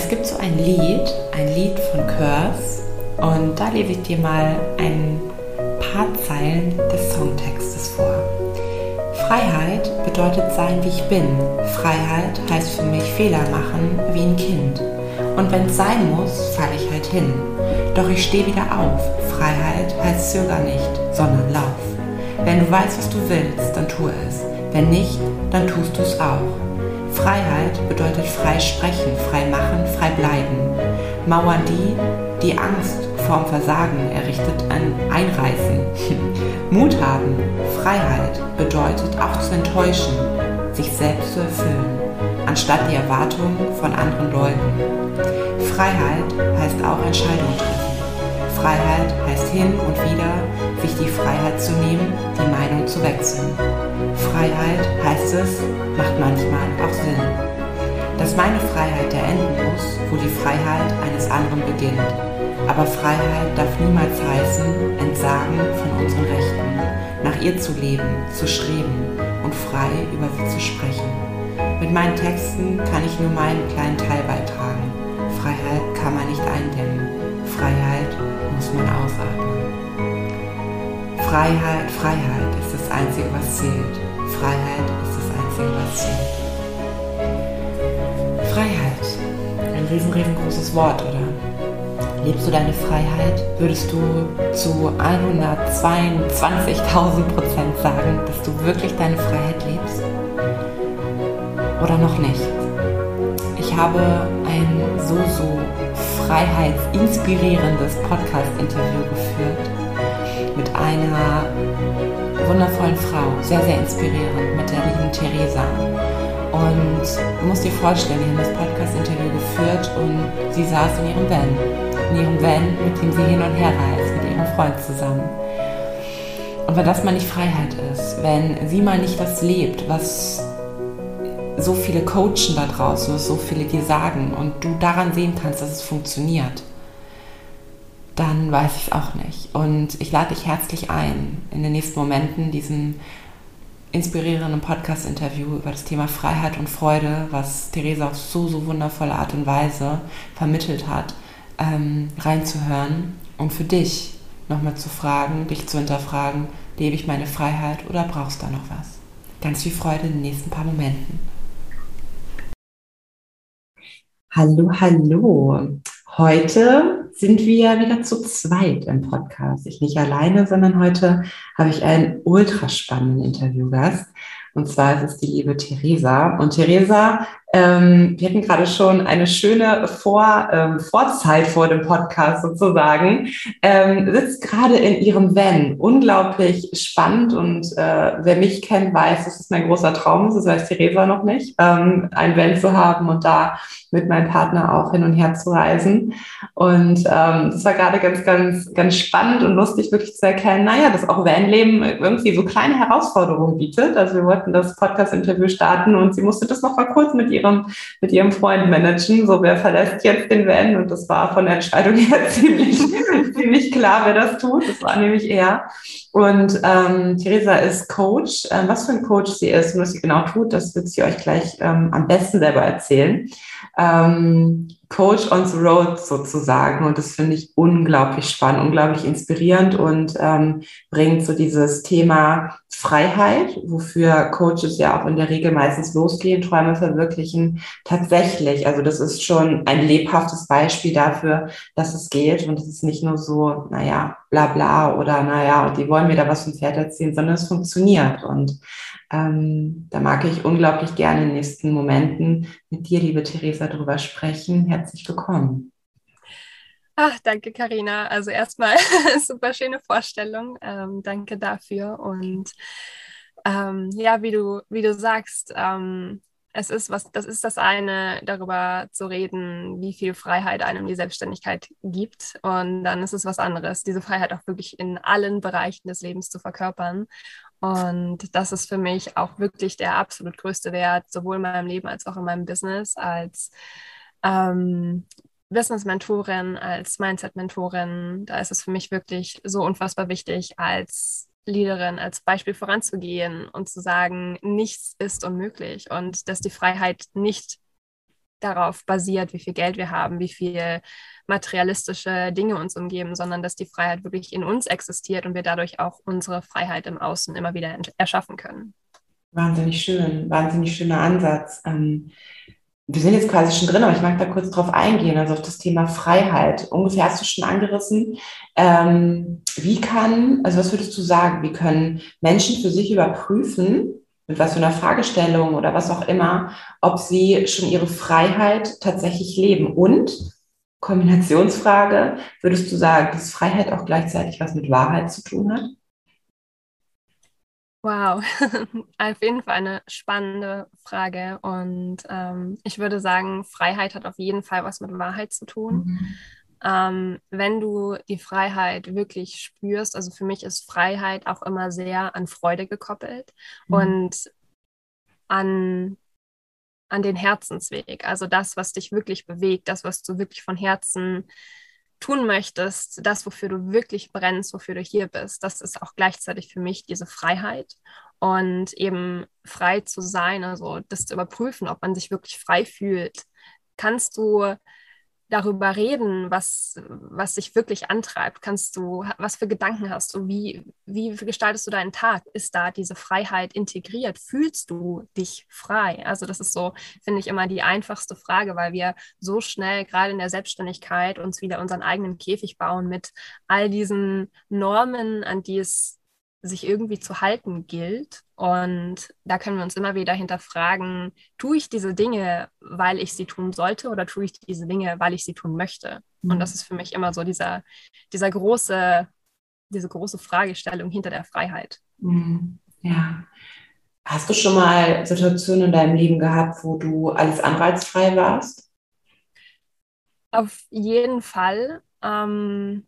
Es gibt so ein Lied, ein Lied von Curse und da lese ich dir mal ein paar Zeilen des Songtextes vor. Freiheit bedeutet sein, wie ich bin. Freiheit heißt für mich Fehler machen wie ein Kind. Und wenn es sein muss, falle ich halt hin. Doch ich stehe wieder auf. Freiheit heißt zöger nicht, sondern lauf. Wenn du weißt, was du willst, dann tu es. Wenn nicht, dann tust du es auch. Freiheit bedeutet frei sprechen, frei machen, frei bleiben. Mauern die, die Angst vorm Versagen errichtet, an Einreißen. Mut haben, Freiheit bedeutet auch zu enttäuschen, sich selbst zu erfüllen, anstatt die Erwartungen von anderen Leuten. Freiheit heißt auch Entscheidungen treffen. Freiheit heißt hin und wieder, sich die Freiheit zu nehmen, die Meinung zu wechseln. Freiheit heißt es, macht manchmal auch Sinn. Dass meine Freiheit da enden muss, wo die Freiheit eines anderen beginnt. Aber Freiheit darf niemals heißen, Entsagen von unseren Rechten, nach ihr zu leben, zu streben und frei über sie zu sprechen. Mit meinen Texten kann ich nur meinen kleinen Teil beitragen. Freiheit kann man nicht eindämmen. Freiheit muss man ausatmen. Freiheit, Freiheit ist das Einzige, was zählt. Freiheit ist das Einzige, was zählt. Freiheit. Ein riesen, riesengroßes Wort, oder? Lebst du deine Freiheit? Würdest du zu 122.000 Prozent sagen, dass du wirklich deine Freiheit lebst? Oder noch nicht? Ich habe ein so, so freiheitsinspirierendes Podcast-Interview geführt mit einer wundervollen Frau, sehr, sehr inspirierend, mit der lieben Theresa. Und du musst dir vorstellen, wir haben das Podcast-Interview geführt und sie saß in ihrem Van. In ihrem Van, mit dem sie hin und her reist, mit ihrem Freund zusammen. Und wenn das mal nicht Freiheit ist, wenn sie mal nicht das lebt, was so viele coachen da draußen, was so viele dir sagen und du daran sehen kannst, dass es funktioniert, weiß ich es auch nicht. Und ich lade dich herzlich ein, in den nächsten Momenten diesen inspirierenden Podcast-Interview über das Thema Freiheit und Freude, was Theresa auf so, so wundervolle Art und Weise vermittelt hat, ähm, reinzuhören und für dich nochmal zu fragen, dich zu hinterfragen, lebe ich meine Freiheit oder brauchst du da noch was? Ganz viel Freude in den nächsten paar Momenten. Hallo, hallo. Heute sind wir wieder zu zweit im Podcast. Ich nicht alleine, sondern heute habe ich einen ultra spannenden Interviewgast. Und zwar ist es die liebe Theresa. Und Theresa ähm, wir hatten gerade schon eine schöne Vor, ähm, Vorzeit vor dem Podcast sozusagen. Ähm, sitzt gerade in ihrem Van. Unglaublich spannend und äh, wer mich kennt, weiß, das ist mein großer Traum. Das weiß Theresa noch nicht, ähm, ein Van zu haben und da mit meinem Partner auch hin und her zu reisen. Und ähm, das war gerade ganz, ganz, ganz spannend und lustig, wirklich zu erkennen, naja, dass auch Vanleben irgendwie so kleine Herausforderungen bietet. Also wir wollten das Podcast-Interview starten und sie musste das noch mal kurz mit ihr ihrem, mit ihrem Freund managen. So, wer verlässt jetzt den Van? Und das war von der Entscheidung her ziemlich, ziemlich klar, wer das tut. Das war nämlich er. Und ähm, Theresa ist Coach. Ähm, was für ein Coach sie ist und was sie genau tut, das wird sie euch gleich ähm, am besten selber erzählen. Ähm, Coach on the Road sozusagen. Und das finde ich unglaublich spannend, unglaublich inspirierend und ähm, bringt so dieses Thema Freiheit, wofür Coaches ja auch in der Regel meistens losgehen, Träume verwirklichen, tatsächlich. Also das ist schon ein lebhaftes Beispiel dafür, dass es geht und es ist nicht nur so, naja, bla bla oder naja, die wollen mir da was vom Pferd erzählen, sondern es funktioniert. Und ähm, da mag ich unglaublich gerne in den nächsten Momenten mit dir, liebe Theresa, darüber sprechen. Herzlich willkommen. Ach, danke, Karina. Also erstmal super schöne Vorstellung. Ähm, danke dafür. Und ähm, ja, wie du, wie du sagst, ähm, es ist was, das ist das eine, darüber zu reden, wie viel Freiheit einem die Selbstständigkeit gibt. Und dann ist es was anderes, diese Freiheit auch wirklich in allen Bereichen des Lebens zu verkörpern. Und das ist für mich auch wirklich der absolut größte Wert, sowohl in meinem Leben als auch in meinem Business, als ähm, Business-Mentorin, als Mindset-Mentorin. Da ist es für mich wirklich so unfassbar wichtig, als Leaderin, als Beispiel voranzugehen und zu sagen, nichts ist unmöglich und dass die Freiheit nicht darauf basiert, wie viel Geld wir haben, wie viel materialistische Dinge uns umgeben, sondern dass die Freiheit wirklich in uns existiert und wir dadurch auch unsere Freiheit im Außen immer wieder erschaffen können. Wahnsinnig schön, wahnsinnig schöner Ansatz. Ähm, wir sind jetzt quasi schon drin, aber ich mag da kurz drauf eingehen, also auf das Thema Freiheit. Ungefähr hast du schon angerissen. Ähm, wie kann, also was würdest du sagen, wie können Menschen für sich überprüfen, mit was für einer Fragestellung oder was auch immer, ob sie schon ihre Freiheit tatsächlich leben? Und Kombinationsfrage, würdest du sagen, dass Freiheit auch gleichzeitig was mit Wahrheit zu tun hat? Wow, auf jeden Fall eine spannende Frage. Und ähm, ich würde sagen, Freiheit hat auf jeden Fall was mit Wahrheit zu tun. Mhm. Ähm, wenn du die Freiheit wirklich spürst, also für mich ist Freiheit auch immer sehr an Freude gekoppelt mhm. und an, an den Herzensweg. Also das, was dich wirklich bewegt, das, was du wirklich von Herzen tun möchtest, das, wofür du wirklich brennst, wofür du hier bist, das ist auch gleichzeitig für mich diese Freiheit. Und eben frei zu sein, also das zu überprüfen, ob man sich wirklich frei fühlt. Kannst du darüber reden, was, was dich wirklich antreibt? Kannst du, was für Gedanken hast du? Wie, wie gestaltest du deinen Tag? Ist da diese Freiheit integriert? Fühlst du dich frei? Also das ist so, finde ich, immer die einfachste Frage, weil wir so schnell, gerade in der Selbstständigkeit, uns wieder unseren eigenen Käfig bauen mit all diesen Normen, an die es sich irgendwie zu halten gilt. Und da können wir uns immer wieder hinterfragen, tue ich diese Dinge, weil ich sie tun sollte oder tue ich diese Dinge, weil ich sie tun möchte? Mhm. Und das ist für mich immer so dieser, dieser große, diese große Fragestellung hinter der Freiheit. Mhm. Ja. Hast du schon mal Situationen in deinem Leben gehabt, wo du alles anreizfrei warst? Auf jeden Fall. Ähm,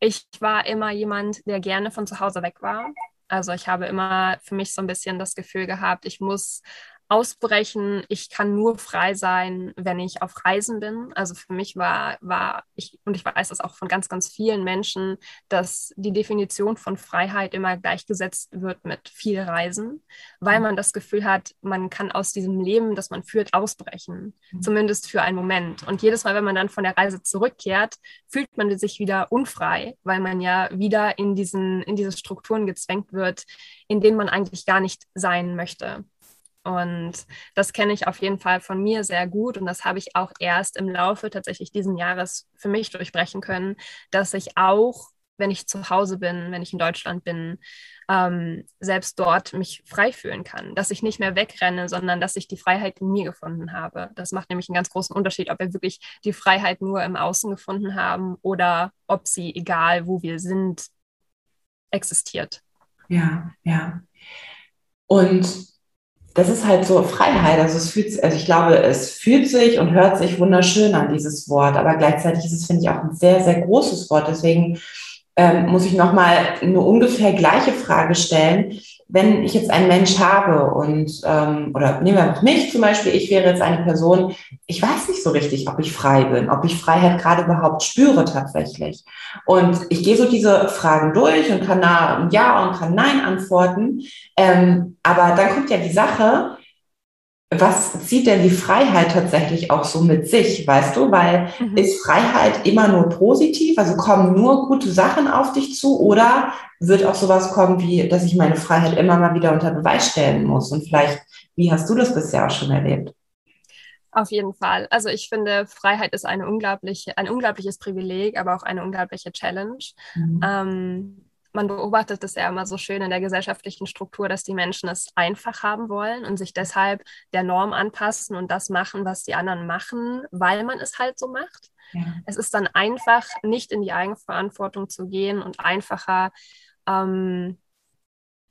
ich war immer jemand, der gerne von zu Hause weg war. Also ich habe immer für mich so ein bisschen das Gefühl gehabt, ich muss ausbrechen. Ich kann nur frei sein, wenn ich auf Reisen bin. Also für mich war, war ich, und ich weiß das auch von ganz, ganz vielen Menschen, dass die Definition von Freiheit immer gleichgesetzt wird mit viel Reisen, weil mhm. man das Gefühl hat, man kann aus diesem Leben, das man führt, ausbrechen. Mhm. Zumindest für einen Moment. Und jedes Mal, wenn man dann von der Reise zurückkehrt, fühlt man sich wieder unfrei, weil man ja wieder in diesen, in diese Strukturen gezwängt wird, in denen man eigentlich gar nicht sein möchte. Und das kenne ich auf jeden Fall von mir sehr gut. Und das habe ich auch erst im Laufe tatsächlich diesen Jahres für mich durchbrechen können, dass ich auch, wenn ich zu Hause bin, wenn ich in Deutschland bin, ähm, selbst dort mich frei fühlen kann. Dass ich nicht mehr wegrenne, sondern dass ich die Freiheit in mir gefunden habe. Das macht nämlich einen ganz großen Unterschied, ob wir wirklich die Freiheit nur im Außen gefunden haben oder ob sie, egal wo wir sind, existiert. Ja, ja. Und das ist halt so Freiheit. Also es fühlt, also ich glaube, es fühlt sich und hört sich wunderschön an, dieses Wort. Aber gleichzeitig ist es, finde ich, auch ein sehr, sehr großes Wort. Deswegen ähm, muss ich nochmal eine ungefähr gleiche Frage stellen wenn ich jetzt einen Mensch habe und, ähm, oder nehmen wir mich zum Beispiel, ich wäre jetzt eine Person, ich weiß nicht so richtig, ob ich frei bin, ob ich Freiheit gerade überhaupt spüre tatsächlich. Und ich gehe so diese Fragen durch und kann da Ja und kann Nein antworten. Ähm, aber dann kommt ja die Sache, was zieht denn die Freiheit tatsächlich auch so mit sich, weißt du? Weil mhm. ist Freiheit immer nur positiv, also kommen nur gute Sachen auf dich zu oder wird auch sowas kommen wie, dass ich meine Freiheit immer mal wieder unter Beweis stellen muss? Und vielleicht, wie hast du das bisher auch schon erlebt? Auf jeden Fall. Also ich finde, Freiheit ist eine unglaubliche, ein unglaubliches Privileg, aber auch eine unglaubliche Challenge. Mhm. Ähm, man beobachtet es ja immer so schön in der gesellschaftlichen Struktur, dass die Menschen es einfach haben wollen und sich deshalb der Norm anpassen und das machen, was die anderen machen, weil man es halt so macht. Ja. Es ist dann einfach, nicht in die Eigenverantwortung zu gehen und einfacher, ähm,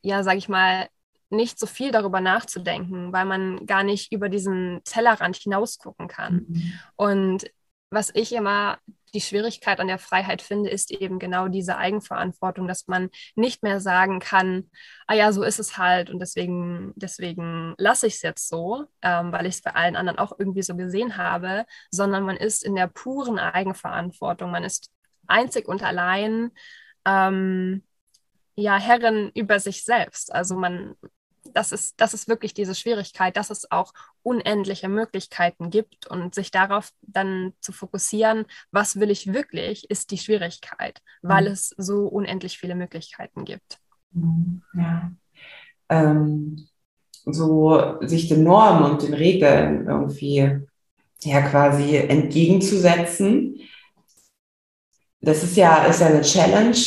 ja, sage ich mal, nicht so viel darüber nachzudenken, weil man gar nicht über diesen Tellerrand hinausgucken kann. Mhm. Und was ich immer die Schwierigkeit an der Freiheit finde, ist eben genau diese Eigenverantwortung, dass man nicht mehr sagen kann, ah ja, so ist es halt und deswegen, deswegen lasse ich es jetzt so, ähm, weil ich es bei allen anderen auch irgendwie so gesehen habe, sondern man ist in der puren Eigenverantwortung, man ist einzig und allein ähm, ja Herrin über sich selbst. Also man das ist, das ist wirklich diese Schwierigkeit, dass es auch unendliche Möglichkeiten gibt und sich darauf dann zu fokussieren, was will ich wirklich, ist die Schwierigkeit, weil mhm. es so unendlich viele Möglichkeiten gibt. Mhm. Ja. Ähm, so sich den Normen und den Regeln irgendwie ja quasi entgegenzusetzen. Das ist ja, ist ja eine Challenge,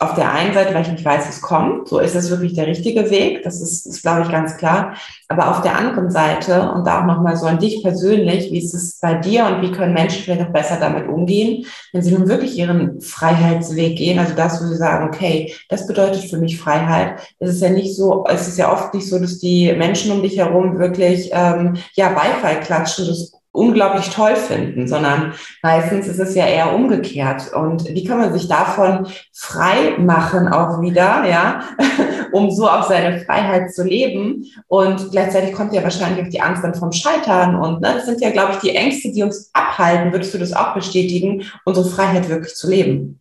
auf der einen Seite, weil ich nicht weiß, was kommt, so ist es wirklich der richtige Weg, das ist, ist glaube ich, ganz klar. Aber auf der anderen Seite und da auch nochmal so an dich persönlich, wie ist es bei dir und wie können Menschen vielleicht auch besser damit umgehen, wenn sie nun wirklich ihren Freiheitsweg gehen, also das, wo sie sagen, okay, das bedeutet für mich Freiheit. Es ist ja nicht so, es ist ja oft nicht so, dass die Menschen um dich herum wirklich ähm, ja Beifall klatschen, das unglaublich toll finden, sondern meistens ist es ja eher umgekehrt. Und wie kann man sich davon frei machen auch wieder, ja, um so auf seine Freiheit zu leben? Und gleichzeitig kommt ja wahrscheinlich auch die Angst dann vom Scheitern. Und ne, das sind ja, glaube ich, die Ängste, die uns abhalten, würdest du das auch bestätigen, unsere Freiheit wirklich zu leben?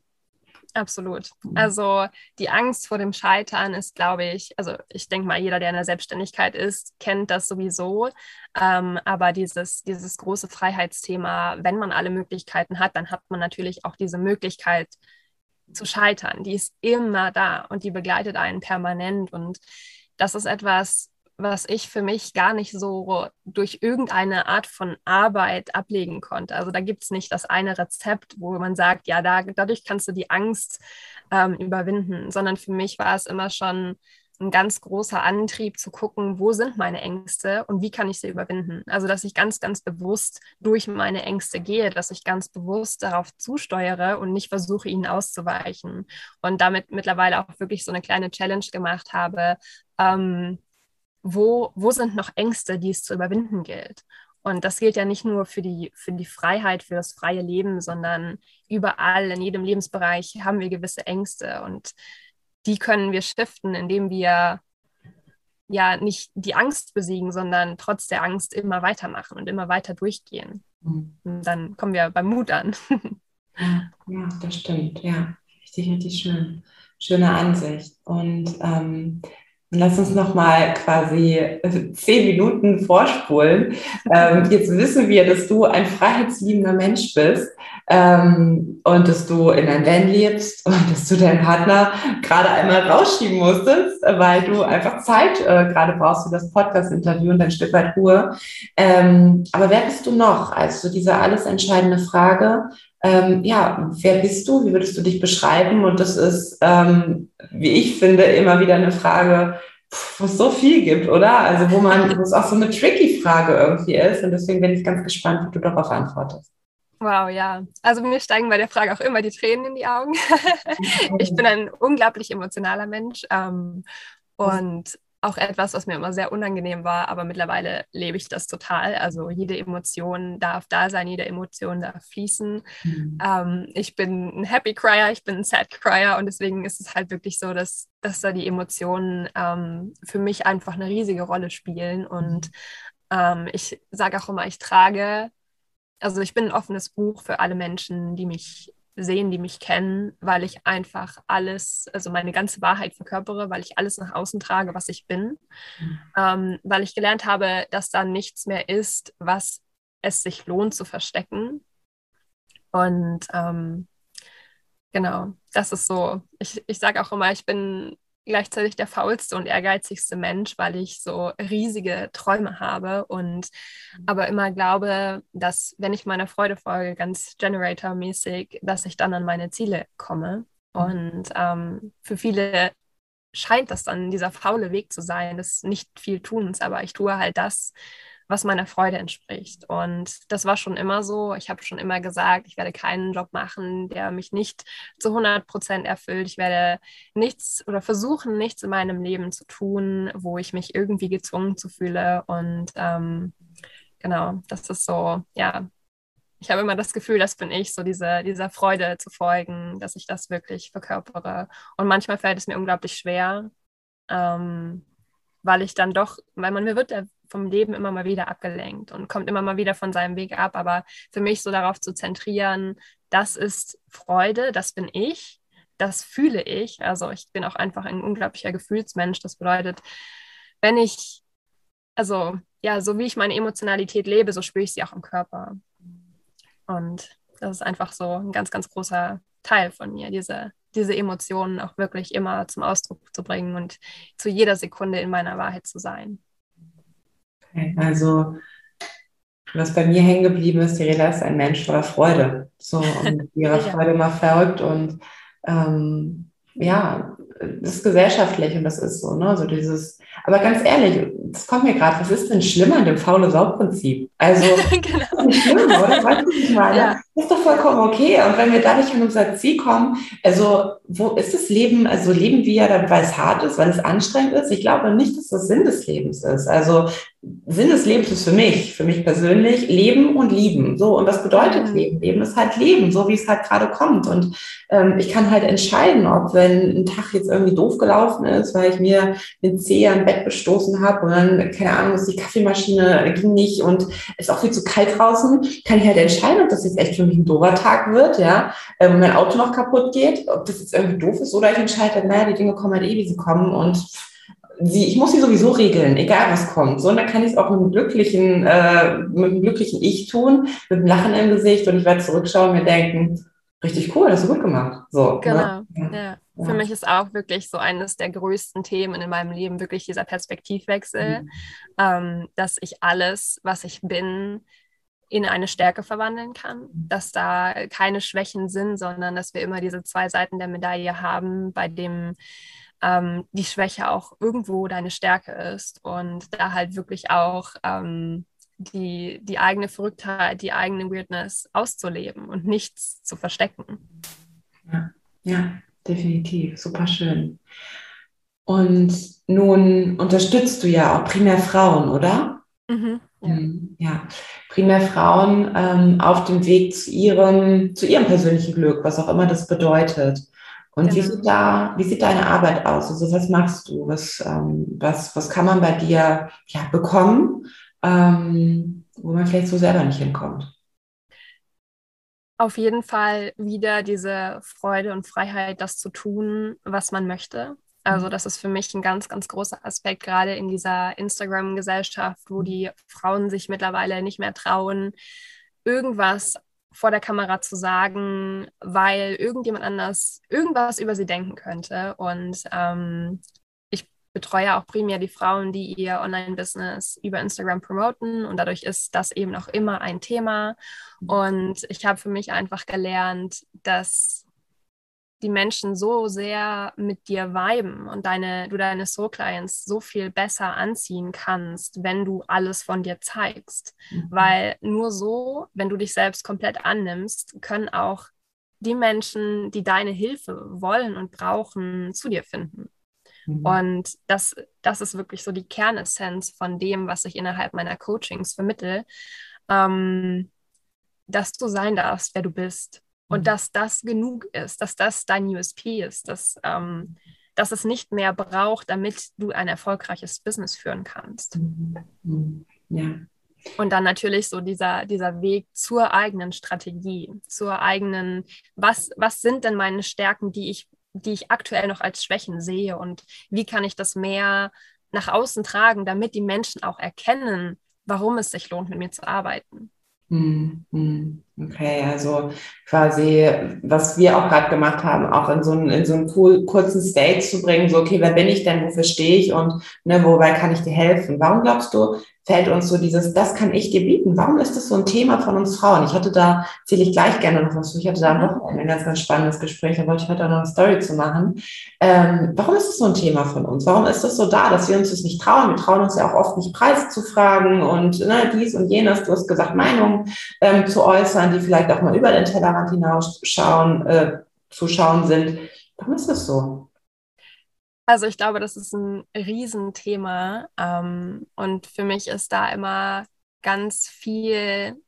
Absolut. Mhm. Also die Angst vor dem Scheitern ist, glaube ich, also ich denke mal, jeder, der in der Selbstständigkeit ist, kennt das sowieso. Ähm, aber dieses, dieses große Freiheitsthema, wenn man alle Möglichkeiten hat, dann hat man natürlich auch diese Möglichkeit zu scheitern. Die ist immer da und die begleitet einen permanent. Und das ist etwas, was ich für mich gar nicht so durch irgendeine Art von Arbeit ablegen konnte. Also da gibt es nicht das eine Rezept, wo man sagt, ja, da, dadurch kannst du die Angst ähm, überwinden, sondern für mich war es immer schon ein ganz großer Antrieb zu gucken, wo sind meine Ängste und wie kann ich sie überwinden. Also dass ich ganz, ganz bewusst durch meine Ängste gehe, dass ich ganz bewusst darauf zusteuere und nicht versuche, ihnen auszuweichen. Und damit mittlerweile auch wirklich so eine kleine Challenge gemacht habe. Ähm, wo, wo sind noch Ängste, die es zu überwinden gilt. Und das gilt ja nicht nur für die, für die Freiheit, für das freie Leben, sondern überall, in jedem Lebensbereich haben wir gewisse Ängste und die können wir shiften, indem wir ja nicht die Angst besiegen, sondern trotz der Angst immer weitermachen und immer weiter durchgehen. Mhm. Und dann kommen wir beim Mut an. ja, ja, das stimmt. Ja, richtig, richtig schön. Schöne Ansicht. Und ähm, Lass uns noch mal quasi äh, zehn Minuten vorspulen. Ähm, jetzt wissen wir, dass du ein freiheitsliebender Mensch bist ähm, und dass du in ein Van lebst und dass du deinen Partner gerade einmal rausschieben musstest, weil du einfach Zeit äh, gerade brauchst für das Podcast-Interview und ein Stück weit Ruhe. Ähm, aber wer bist du noch? Also diese alles entscheidende Frage ähm, ja, wer bist du? Wie würdest du dich beschreiben? Und das ist, ähm, wie ich finde, immer wieder eine Frage, wo es so viel gibt, oder? Also wo man, wo es auch so eine tricky Frage irgendwie ist. Und deswegen bin ich ganz gespannt, wie du darauf antwortest. Wow, ja. Also mir steigen bei der Frage auch immer die Tränen in die Augen. ich bin ein unglaublich emotionaler Mensch. Ähm, und auch etwas, was mir immer sehr unangenehm war, aber mittlerweile lebe ich das total. Also jede Emotion darf da sein, jede Emotion darf fließen. Mhm. Ähm, ich bin ein Happy Crier, ich bin ein Sad Crier und deswegen ist es halt wirklich so, dass, dass da die Emotionen ähm, für mich einfach eine riesige Rolle spielen. Und ähm, ich sage auch immer, ich trage, also ich bin ein offenes Buch für alle Menschen, die mich sehen, die mich kennen, weil ich einfach alles, also meine ganze Wahrheit verkörpere, weil ich alles nach außen trage, was ich bin, mhm. ähm, weil ich gelernt habe, dass da nichts mehr ist, was es sich lohnt zu verstecken. Und ähm, genau, das ist so. Ich, ich sage auch immer, ich bin gleichzeitig der faulste und ehrgeizigste Mensch, weil ich so riesige Träume habe und mhm. aber immer glaube, dass wenn ich meiner Freude folge, ganz Generator-mäßig, dass ich dann an meine Ziele komme. Mhm. Und ähm, für viele scheint das dann dieser faule Weg zu sein, des nicht viel Tuns, aber ich tue halt das, was meiner Freude entspricht. Und das war schon immer so. Ich habe schon immer gesagt, ich werde keinen Job machen, der mich nicht zu 100 Prozent erfüllt. Ich werde nichts oder versuchen, nichts in meinem Leben zu tun, wo ich mich irgendwie gezwungen zu fühle. Und ähm, genau, das ist so, ja. Ich habe immer das Gefühl, das bin ich, so diese, dieser Freude zu folgen, dass ich das wirklich verkörpere. Und manchmal fällt es mir unglaublich schwer, ähm, weil ich dann doch, weil man mir wird vom Leben immer mal wieder abgelenkt und kommt immer mal wieder von seinem Weg ab. Aber für mich so darauf zu zentrieren, das ist Freude, das bin ich, das fühle ich. Also ich bin auch einfach ein unglaublicher Gefühlsmensch. Das bedeutet, wenn ich, also ja, so wie ich meine Emotionalität lebe, so spüre ich sie auch im Körper. Und das ist einfach so ein ganz, ganz großer Teil von mir, diese, diese Emotionen auch wirklich immer zum Ausdruck zu bringen und zu jeder Sekunde in meiner Wahrheit zu sein. Okay, also was bei mir hängen geblieben ist, die Reda ist ein Mensch voller Freude. So und ihre ja. Freude immer folgt und ähm, ja, das ist gesellschaftlich und das ist so, ne? So dieses, aber ganz ehrlich, das kommt mir gerade, was ist denn schlimmer an dem faule Sau-Prinzip? Also, genau. nicht schlimm, oder? Weißt du, ich meine? Ja. Das ist doch vollkommen okay. Und wenn wir dadurch an unser Ziel kommen, also, wo ist das Leben, also leben wir ja, weil es hart ist, weil es anstrengend ist? Ich glaube nicht, dass das Sinn des Lebens ist. Also, Sinn des Lebens ist für mich, für mich persönlich, Leben und Lieben. So, und was bedeutet. Leben? Leben ist halt Leben, so wie es halt gerade kommt. Und ähm, ich kann halt entscheiden, ob wenn ein Tag jetzt irgendwie doof gelaufen ist, weil ich mir den Zeh am Bett bestoßen habe und dann, keine Ahnung, ist die Kaffeemaschine ging nicht und es ist auch viel zu kalt draußen, kann ich halt entscheiden, ob das jetzt echt für mich ein doofer Tag wird, ja, ähm, und mein Auto noch kaputt geht, ob das jetzt irgendwie doof ist oder ich entscheide, naja, die Dinge kommen halt eh, wie sie kommen und sie, ich muss sie sowieso regeln, egal was kommt. So, und dann kann ich es auch mit einem glücklichen, äh, mit einem glücklichen Ich tun, mit einem Lachen im Gesicht und ich werde zurückschauen und mir denken, richtig cool, hast du gut gemacht. So, ne? genau, ne? ja. Ja. Für mich ist auch wirklich so eines der größten Themen in meinem Leben wirklich dieser Perspektivwechsel, mhm. ähm, dass ich alles, was ich bin, in eine Stärke verwandeln kann, mhm. dass da keine Schwächen sind, sondern dass wir immer diese zwei Seiten der Medaille haben, bei dem ähm, die Schwäche auch irgendwo deine Stärke ist und da halt wirklich auch ähm, die, die eigene Verrücktheit, die eigene Weirdness auszuleben und nichts zu verstecken. Ja, ja definitiv. Super schön. Und nun unterstützt du ja auch primär Frauen, oder? Mhm, ja. Mhm, ja. primär Frauen ähm, auf dem Weg zu ihrem, zu ihrem persönlichen Glück, was auch immer das bedeutet. Und genau. wie, sieht da, wie sieht deine Arbeit aus? Also was machst du? Was, ähm, was, was kann man bei dir ja, bekommen, ähm, wo man vielleicht so selber nicht hinkommt? Auf jeden Fall wieder diese Freude und Freiheit, das zu tun, was man möchte. Also mhm. das ist für mich ein ganz, ganz großer Aspekt, gerade in dieser Instagram-Gesellschaft, wo die Frauen sich mittlerweile nicht mehr trauen, irgendwas vor der Kamera zu sagen, weil irgendjemand anders irgendwas über sie denken könnte. Und ähm, ich betreue auch primär die Frauen, die ihr Online-Business über Instagram promoten. Und dadurch ist das eben auch immer ein Thema. Mhm. Und ich habe für mich einfach gelernt, dass die Menschen so sehr mit dir viben und deine, du deine Soul Clients so viel besser anziehen kannst, wenn du alles von dir zeigst. Mhm. Weil nur so, wenn du dich selbst komplett annimmst, können auch die Menschen, die deine Hilfe wollen und brauchen, zu dir finden. Mhm. Und das, das ist wirklich so die Kernessenz von dem, was ich innerhalb meiner Coachings vermittel, ähm, dass du sein darfst, wer du bist und mhm. dass das genug ist, dass das dein USP ist, dass, ähm, dass es nicht mehr braucht, damit du ein erfolgreiches Business führen kannst. Mhm. mhm. Ja. Und dann natürlich so dieser, dieser Weg zur eigenen Strategie, zur eigenen, was, was sind denn meine Stärken, die ich, die ich aktuell noch als Schwächen sehe und wie kann ich das mehr nach außen tragen, damit die Menschen auch erkennen, warum es sich lohnt, mit mir zu arbeiten. Hm, hm. Okay, also quasi, was wir auch gerade gemacht haben, auch in so einen, in so einen cool, kurzen State zu bringen, so, okay, wer bin ich denn, wofür stehe ich und ne, wobei kann ich dir helfen? Warum glaubst du, fällt uns so dieses, das kann ich dir bieten. Warum ist das so ein Thema von uns Frauen? Ich hatte da, zähle ich gleich gerne noch was zu. Ich hatte da Wochenende ein ganz, ganz spannendes Gespräch, da wollte ich heute auch noch eine Story zu machen. Ähm, warum ist das so ein Thema von uns? Warum ist das so da, dass wir uns das nicht trauen? Wir trauen uns ja auch oft nicht Preis zu fragen und ne, dies und jenes. Du hast gesagt, Meinungen ähm, zu äußern, die vielleicht auch mal über den Tellerrand hinausschauen, äh, zu schauen sind. Warum ist das so? Also ich glaube, das ist ein Riesenthema. Ähm, und für mich ist da immer ganz viel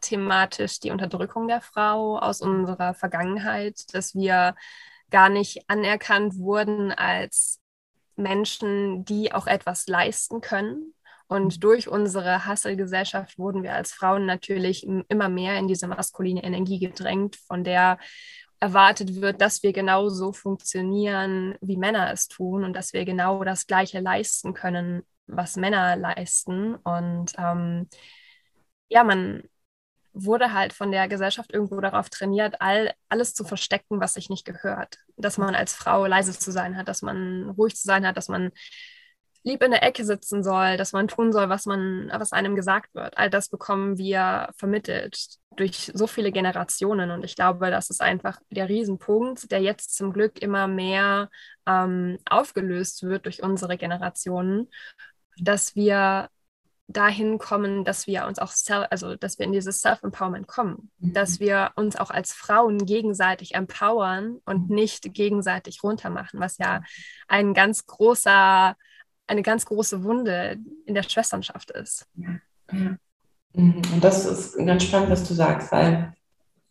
thematisch die Unterdrückung der Frau aus unserer Vergangenheit, dass wir gar nicht anerkannt wurden als Menschen, die auch etwas leisten können. Und durch unsere Hasselgesellschaft wurden wir als Frauen natürlich immer mehr in diese maskuline Energie gedrängt, von der erwartet wird, dass wir genauso funktionieren, wie Männer es tun und dass wir genau das Gleiche leisten können, was Männer leisten. Und ähm, ja, man wurde halt von der Gesellschaft irgendwo darauf trainiert, all, alles zu verstecken, was sich nicht gehört. Dass man als Frau leise zu sein hat, dass man ruhig zu sein hat, dass man lieb in der Ecke sitzen soll, dass man tun soll, was man, was einem gesagt wird. All das bekommen wir vermittelt durch so viele Generationen. Und ich glaube, das ist einfach der Riesenpunkt, der jetzt zum Glück immer mehr ähm, aufgelöst wird durch unsere Generationen, dass wir dahin kommen, dass wir uns auch, also dass wir in dieses Self-Empowerment kommen, mhm. dass wir uns auch als Frauen gegenseitig empowern und mhm. nicht gegenseitig runtermachen, was ja ein ganz großer eine ganz große Wunde in der Schwesternschaft ist. Ja, ja. Mhm. Und das ist ganz spannend, was du sagst, weil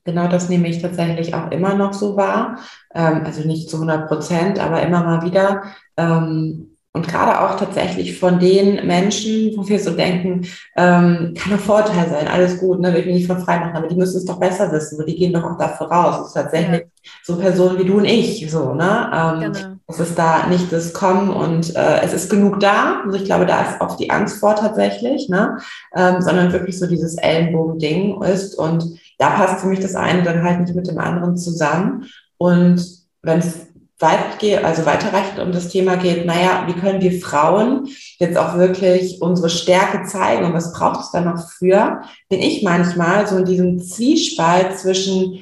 genau das nehme ich tatsächlich auch immer noch so wahr. Ähm, also nicht zu 100 Prozent, aber immer mal wieder. Ähm, und gerade auch tatsächlich von den Menschen, wo wir so denken, ähm, kann ein Vorteil sein, alles gut, ne, will ich mich nicht von frei machen, aber die müssen es doch besser wissen, weil die gehen doch auch dafür raus. Es ist tatsächlich ja. so Personen wie du und ich, so, ne? Genau. Es ist da nicht das Kommen und äh, es ist genug da. Also ich glaube, da ist auch die Angst vor tatsächlich, ne? Ähm, sondern wirklich so dieses Ellenbogen-Ding ist. Und da passt für mich das eine dann halt nicht mit dem anderen zusammen. Und wenn es weit also weiterreichend um das Thema geht, naja, wie können wir Frauen jetzt auch wirklich unsere Stärke zeigen und was braucht es da noch für, bin ich manchmal so in diesem Zwiespalt zwischen,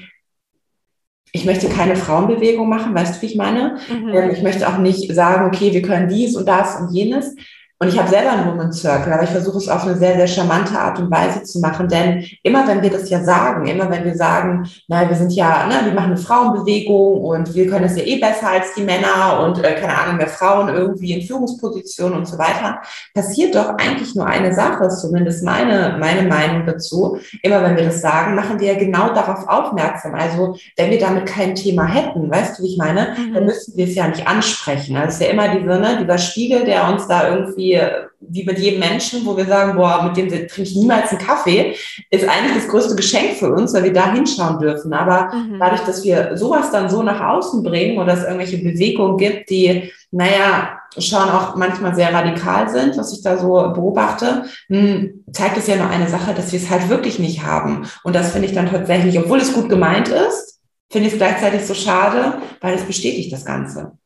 ich möchte keine Frauenbewegung machen, weißt du, wie ich meine? Mhm. Ähm, ich möchte auch nicht sagen, okay, wir können dies und das und jenes, und ich habe selber einen Woman Circle, aber ich versuche es auf eine sehr, sehr charmante Art und Weise zu machen. Denn immer wenn wir das ja sagen, immer wenn wir sagen, na, wir sind ja, ne, wir machen eine Frauenbewegung und wir können es ja eh besser als die Männer und äh, keine Ahnung, mehr Frauen irgendwie in Führungspositionen und so weiter, passiert doch eigentlich nur eine Sache, ist zumindest meine, meine Meinung dazu. Immer wenn wir das sagen, machen wir ja genau darauf aufmerksam. Also wenn wir damit kein Thema hätten, weißt du, wie ich meine, mhm. dann müssten wir es ja nicht ansprechen. Also es ist ja immer diese, ne, dieser Spiegel, der uns da irgendwie wie, mit jedem Menschen, wo wir sagen, boah, mit dem trinke ich niemals einen Kaffee, ist eigentlich das größte Geschenk für uns, weil wir da hinschauen dürfen. Aber mhm. dadurch, dass wir sowas dann so nach außen bringen oder es irgendwelche Bewegungen gibt, die, naja, schon auch manchmal sehr radikal sind, was ich da so beobachte, hm, zeigt es ja nur eine Sache, dass wir es halt wirklich nicht haben. Und das finde ich dann tatsächlich, obwohl es gut gemeint ist, finde ich es gleichzeitig so schade, weil es bestätigt das Ganze.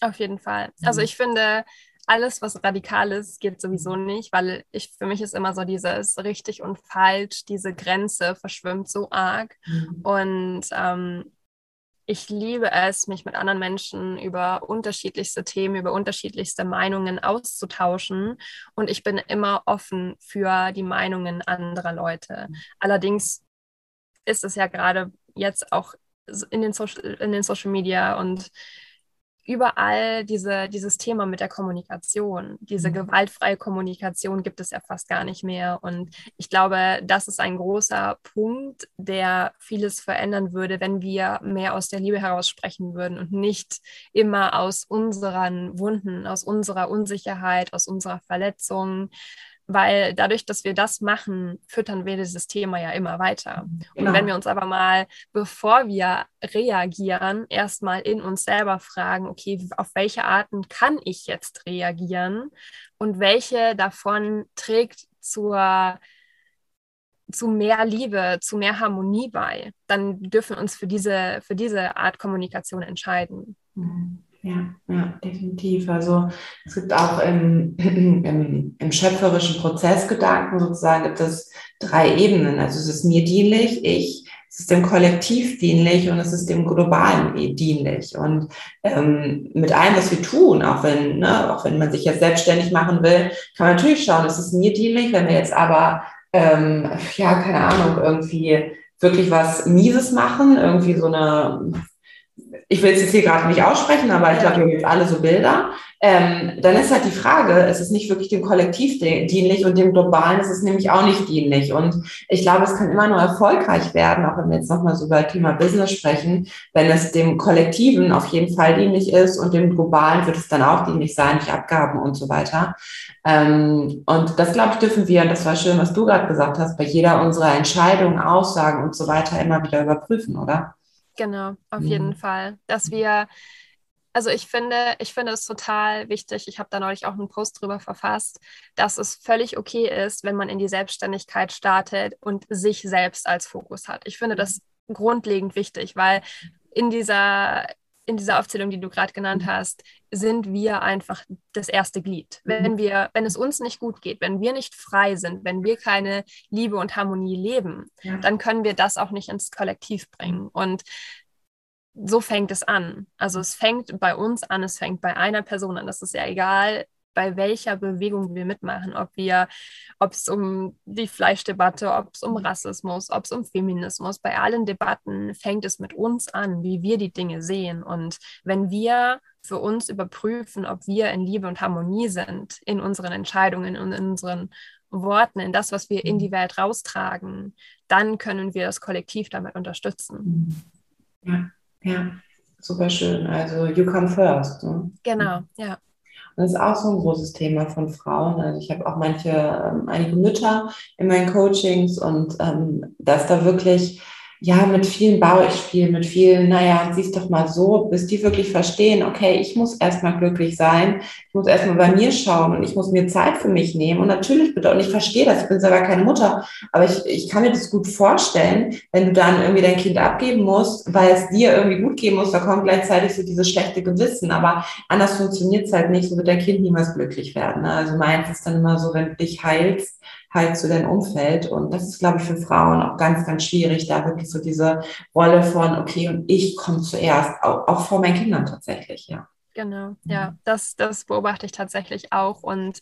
Auf jeden Fall. Also mhm. ich finde, alles, was radikal ist, geht sowieso nicht, weil ich für mich ist immer so dieses richtig und falsch, diese Grenze verschwimmt so arg. Mhm. Und ähm, ich liebe es, mich mit anderen Menschen über unterschiedlichste Themen, über unterschiedlichste Meinungen auszutauschen. Und ich bin immer offen für die Meinungen anderer Leute. Mhm. Allerdings ist es ja gerade jetzt auch in den, Social, in den Social Media und überall diese, dieses Thema mit der Kommunikation. Diese mhm. gewaltfreie Kommunikation gibt es ja fast gar nicht mehr. Und ich glaube, das ist ein großer Punkt, der vieles verändern würde, wenn wir mehr aus der Liebe heraus sprechen würden und nicht immer aus unseren Wunden, aus unserer Unsicherheit, aus unserer Verletzung, weil dadurch, dass wir das machen, füttern wir dieses Thema ja immer weiter. Genau. Und wenn wir uns aber mal, bevor wir reagieren, erstmal in uns selber fragen, okay, auf welche Arten kann ich jetzt reagieren und welche davon trägt zur zu mehr Liebe, zu mehr Harmonie bei, dann dürfen wir uns für diese, für diese Art Kommunikation entscheiden. Mhm. Ja, ja, definitiv. Also es gibt auch im, im, im schöpferischen Prozessgedanken sozusagen gibt es drei Ebenen. Also es ist mir dienlich, ich, es ist dem Kollektiv dienlich und es ist dem Globalen dienlich. Und ähm, mit allem, was wir tun, auch wenn, ne, auch wenn man sich jetzt selbstständig machen will, kann man natürlich schauen, es ist mir dienlich, wenn wir jetzt aber, ähm, ja, keine Ahnung, irgendwie wirklich was Mieses machen, irgendwie so eine ich will es jetzt hier gerade nicht aussprechen, aber ich glaube, wir haben jetzt alle so Bilder, ähm, dann ist halt die Frage, es ist nicht wirklich dem Kollektiv dienlich und dem Globalen ist es nämlich auch nicht dienlich. Und ich glaube, es kann immer nur erfolgreich werden, auch wenn wir jetzt nochmal so über Thema Business sprechen, wenn es dem Kollektiven auf jeden Fall dienlich ist und dem Globalen wird es dann auch dienlich sein, durch Abgaben und so weiter. Ähm, und das, glaube ich, dürfen wir, und das war schön, was du gerade gesagt hast, bei jeder unserer Entscheidungen, Aussagen und so weiter immer wieder überprüfen, oder? Genau, auf mhm. jeden Fall. Dass wir, also ich finde, ich finde es total wichtig, ich habe da neulich auch einen Post drüber verfasst, dass es völlig okay ist, wenn man in die Selbstständigkeit startet und sich selbst als Fokus hat. Ich finde das grundlegend wichtig, weil in dieser in dieser Aufzählung, die du gerade genannt mhm. hast, sind wir einfach das erste Glied. Mhm. Wenn wir, wenn es uns nicht gut geht, wenn wir nicht frei sind, wenn wir keine Liebe und Harmonie leben, ja. dann können wir das auch nicht ins Kollektiv bringen. Und so fängt es an. Also es fängt bei uns an, es fängt bei einer Person an. Das ist ja egal, bei welcher Bewegung wir mitmachen, ob wir, ob es um die Fleischdebatte, ob es um Rassismus, ob es um Feminismus, bei allen Debatten fängt es mit uns an, wie wir die Dinge sehen. Und wenn wir für uns überprüfen, ob wir in Liebe und Harmonie sind in unseren Entscheidungen und in unseren Worten, in das, was wir in die mhm. Welt raustragen, dann können wir das Kollektiv damit unterstützen. Mhm. Ja, ja, super schön. Also you come first. Ne? Genau, ja. Das ist auch so ein großes Thema von Frauen. Also ich habe auch manche, ähm, einige Mütter in meinen Coachings und ähm, dass da wirklich ja, mit vielen Beispielen, mit vielen, naja, siehst doch mal so, bis die wirklich verstehen, okay, ich muss erstmal glücklich sein, ich muss erstmal bei mir schauen und ich muss mir Zeit für mich nehmen. Und natürlich bitte, und ich verstehe das, ich bin selber keine Mutter, aber ich, ich kann mir das gut vorstellen, wenn du dann irgendwie dein Kind abgeben musst, weil es dir irgendwie gut gehen muss, da kommt gleichzeitig so dieses schlechte Gewissen. Aber anders funktioniert es halt nicht, so wird dein Kind niemals glücklich werden. Ne? Also meins ist dann immer so, wenn du dich heilst, halt zu deinem Umfeld. Und das ist, glaube ich, für Frauen auch ganz, ganz schwierig, da wirklich so diese Rolle von, okay, und ich komme zuerst, auch, auch vor meinen Kindern tatsächlich, ja. Genau, ja, das, das beobachte ich tatsächlich auch. Und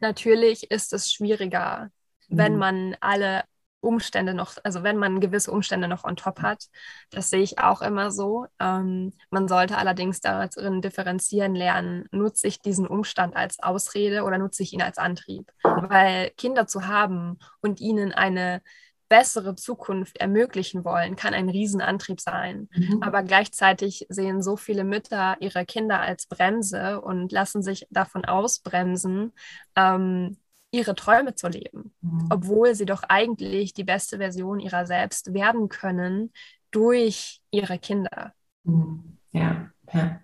natürlich ist es schwieriger, wenn mhm. man alle Umstände noch, also wenn man gewisse Umstände noch on top hat. Das sehe ich auch immer so. Ähm, man sollte allerdings darin differenzieren lernen, nutze ich diesen Umstand als Ausrede oder nutze ich ihn als Antrieb. Weil Kinder zu haben und ihnen eine bessere Zukunft ermöglichen wollen, kann ein Riesenantrieb sein. Mhm. Aber gleichzeitig sehen so viele Mütter ihre Kinder als Bremse und lassen sich davon ausbremsen, ähm, ihre Träume zu leben, mhm. obwohl sie doch eigentlich die beste Version ihrer selbst werden können durch ihre Kinder. Mhm. Ja, ja.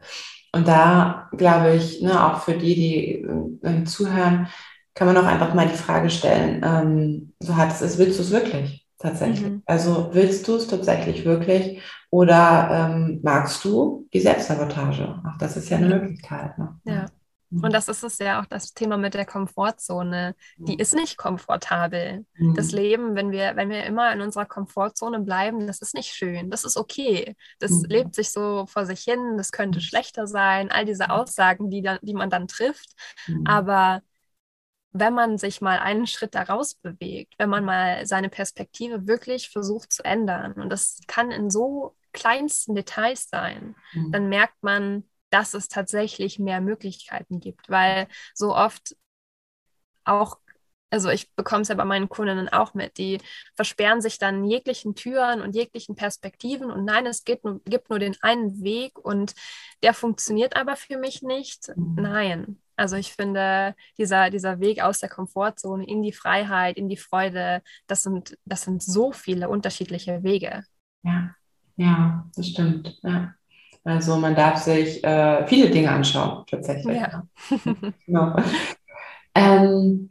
Und da glaube ich, ne, auch für die, die äh, zuhören, kann man auch einfach mal die Frage stellen, ähm, so hat es, willst du es wirklich tatsächlich? Mhm. Also willst du es tatsächlich wirklich oder ähm, magst du die Selbstsabotage? Auch das ist ja eine Möglichkeit. Ne? Ja. Und mhm. das ist es ja auch das Thema mit der Komfortzone. Die mhm. ist nicht komfortabel. Mhm. Das Leben, wenn wir, wenn wir immer in unserer Komfortzone bleiben, das ist nicht schön. Das ist okay. Das mhm. lebt sich so vor sich hin. Das könnte mhm. schlechter sein. All diese Aussagen, die, dann, die man dann trifft. Mhm. Aber wenn man sich mal einen Schritt daraus bewegt, wenn man mal seine Perspektive wirklich versucht zu ändern, und das kann in so kleinsten Details sein, dann merkt man, dass es tatsächlich mehr Möglichkeiten gibt, weil so oft auch also ich bekomme es ja bei meinen Kundinnen auch mit, die versperren sich dann jeglichen Türen und jeglichen Perspektiven und nein, es gibt nur, gibt nur den einen Weg und der funktioniert aber für mich nicht. Mhm. Nein. Also ich finde, dieser, dieser Weg aus der Komfortzone in die Freiheit, in die Freude, das sind, das sind so viele unterschiedliche Wege. Ja, ja, das stimmt. Ja. Also man darf sich äh, viele Dinge anschauen, tatsächlich. Ja. genau. ähm,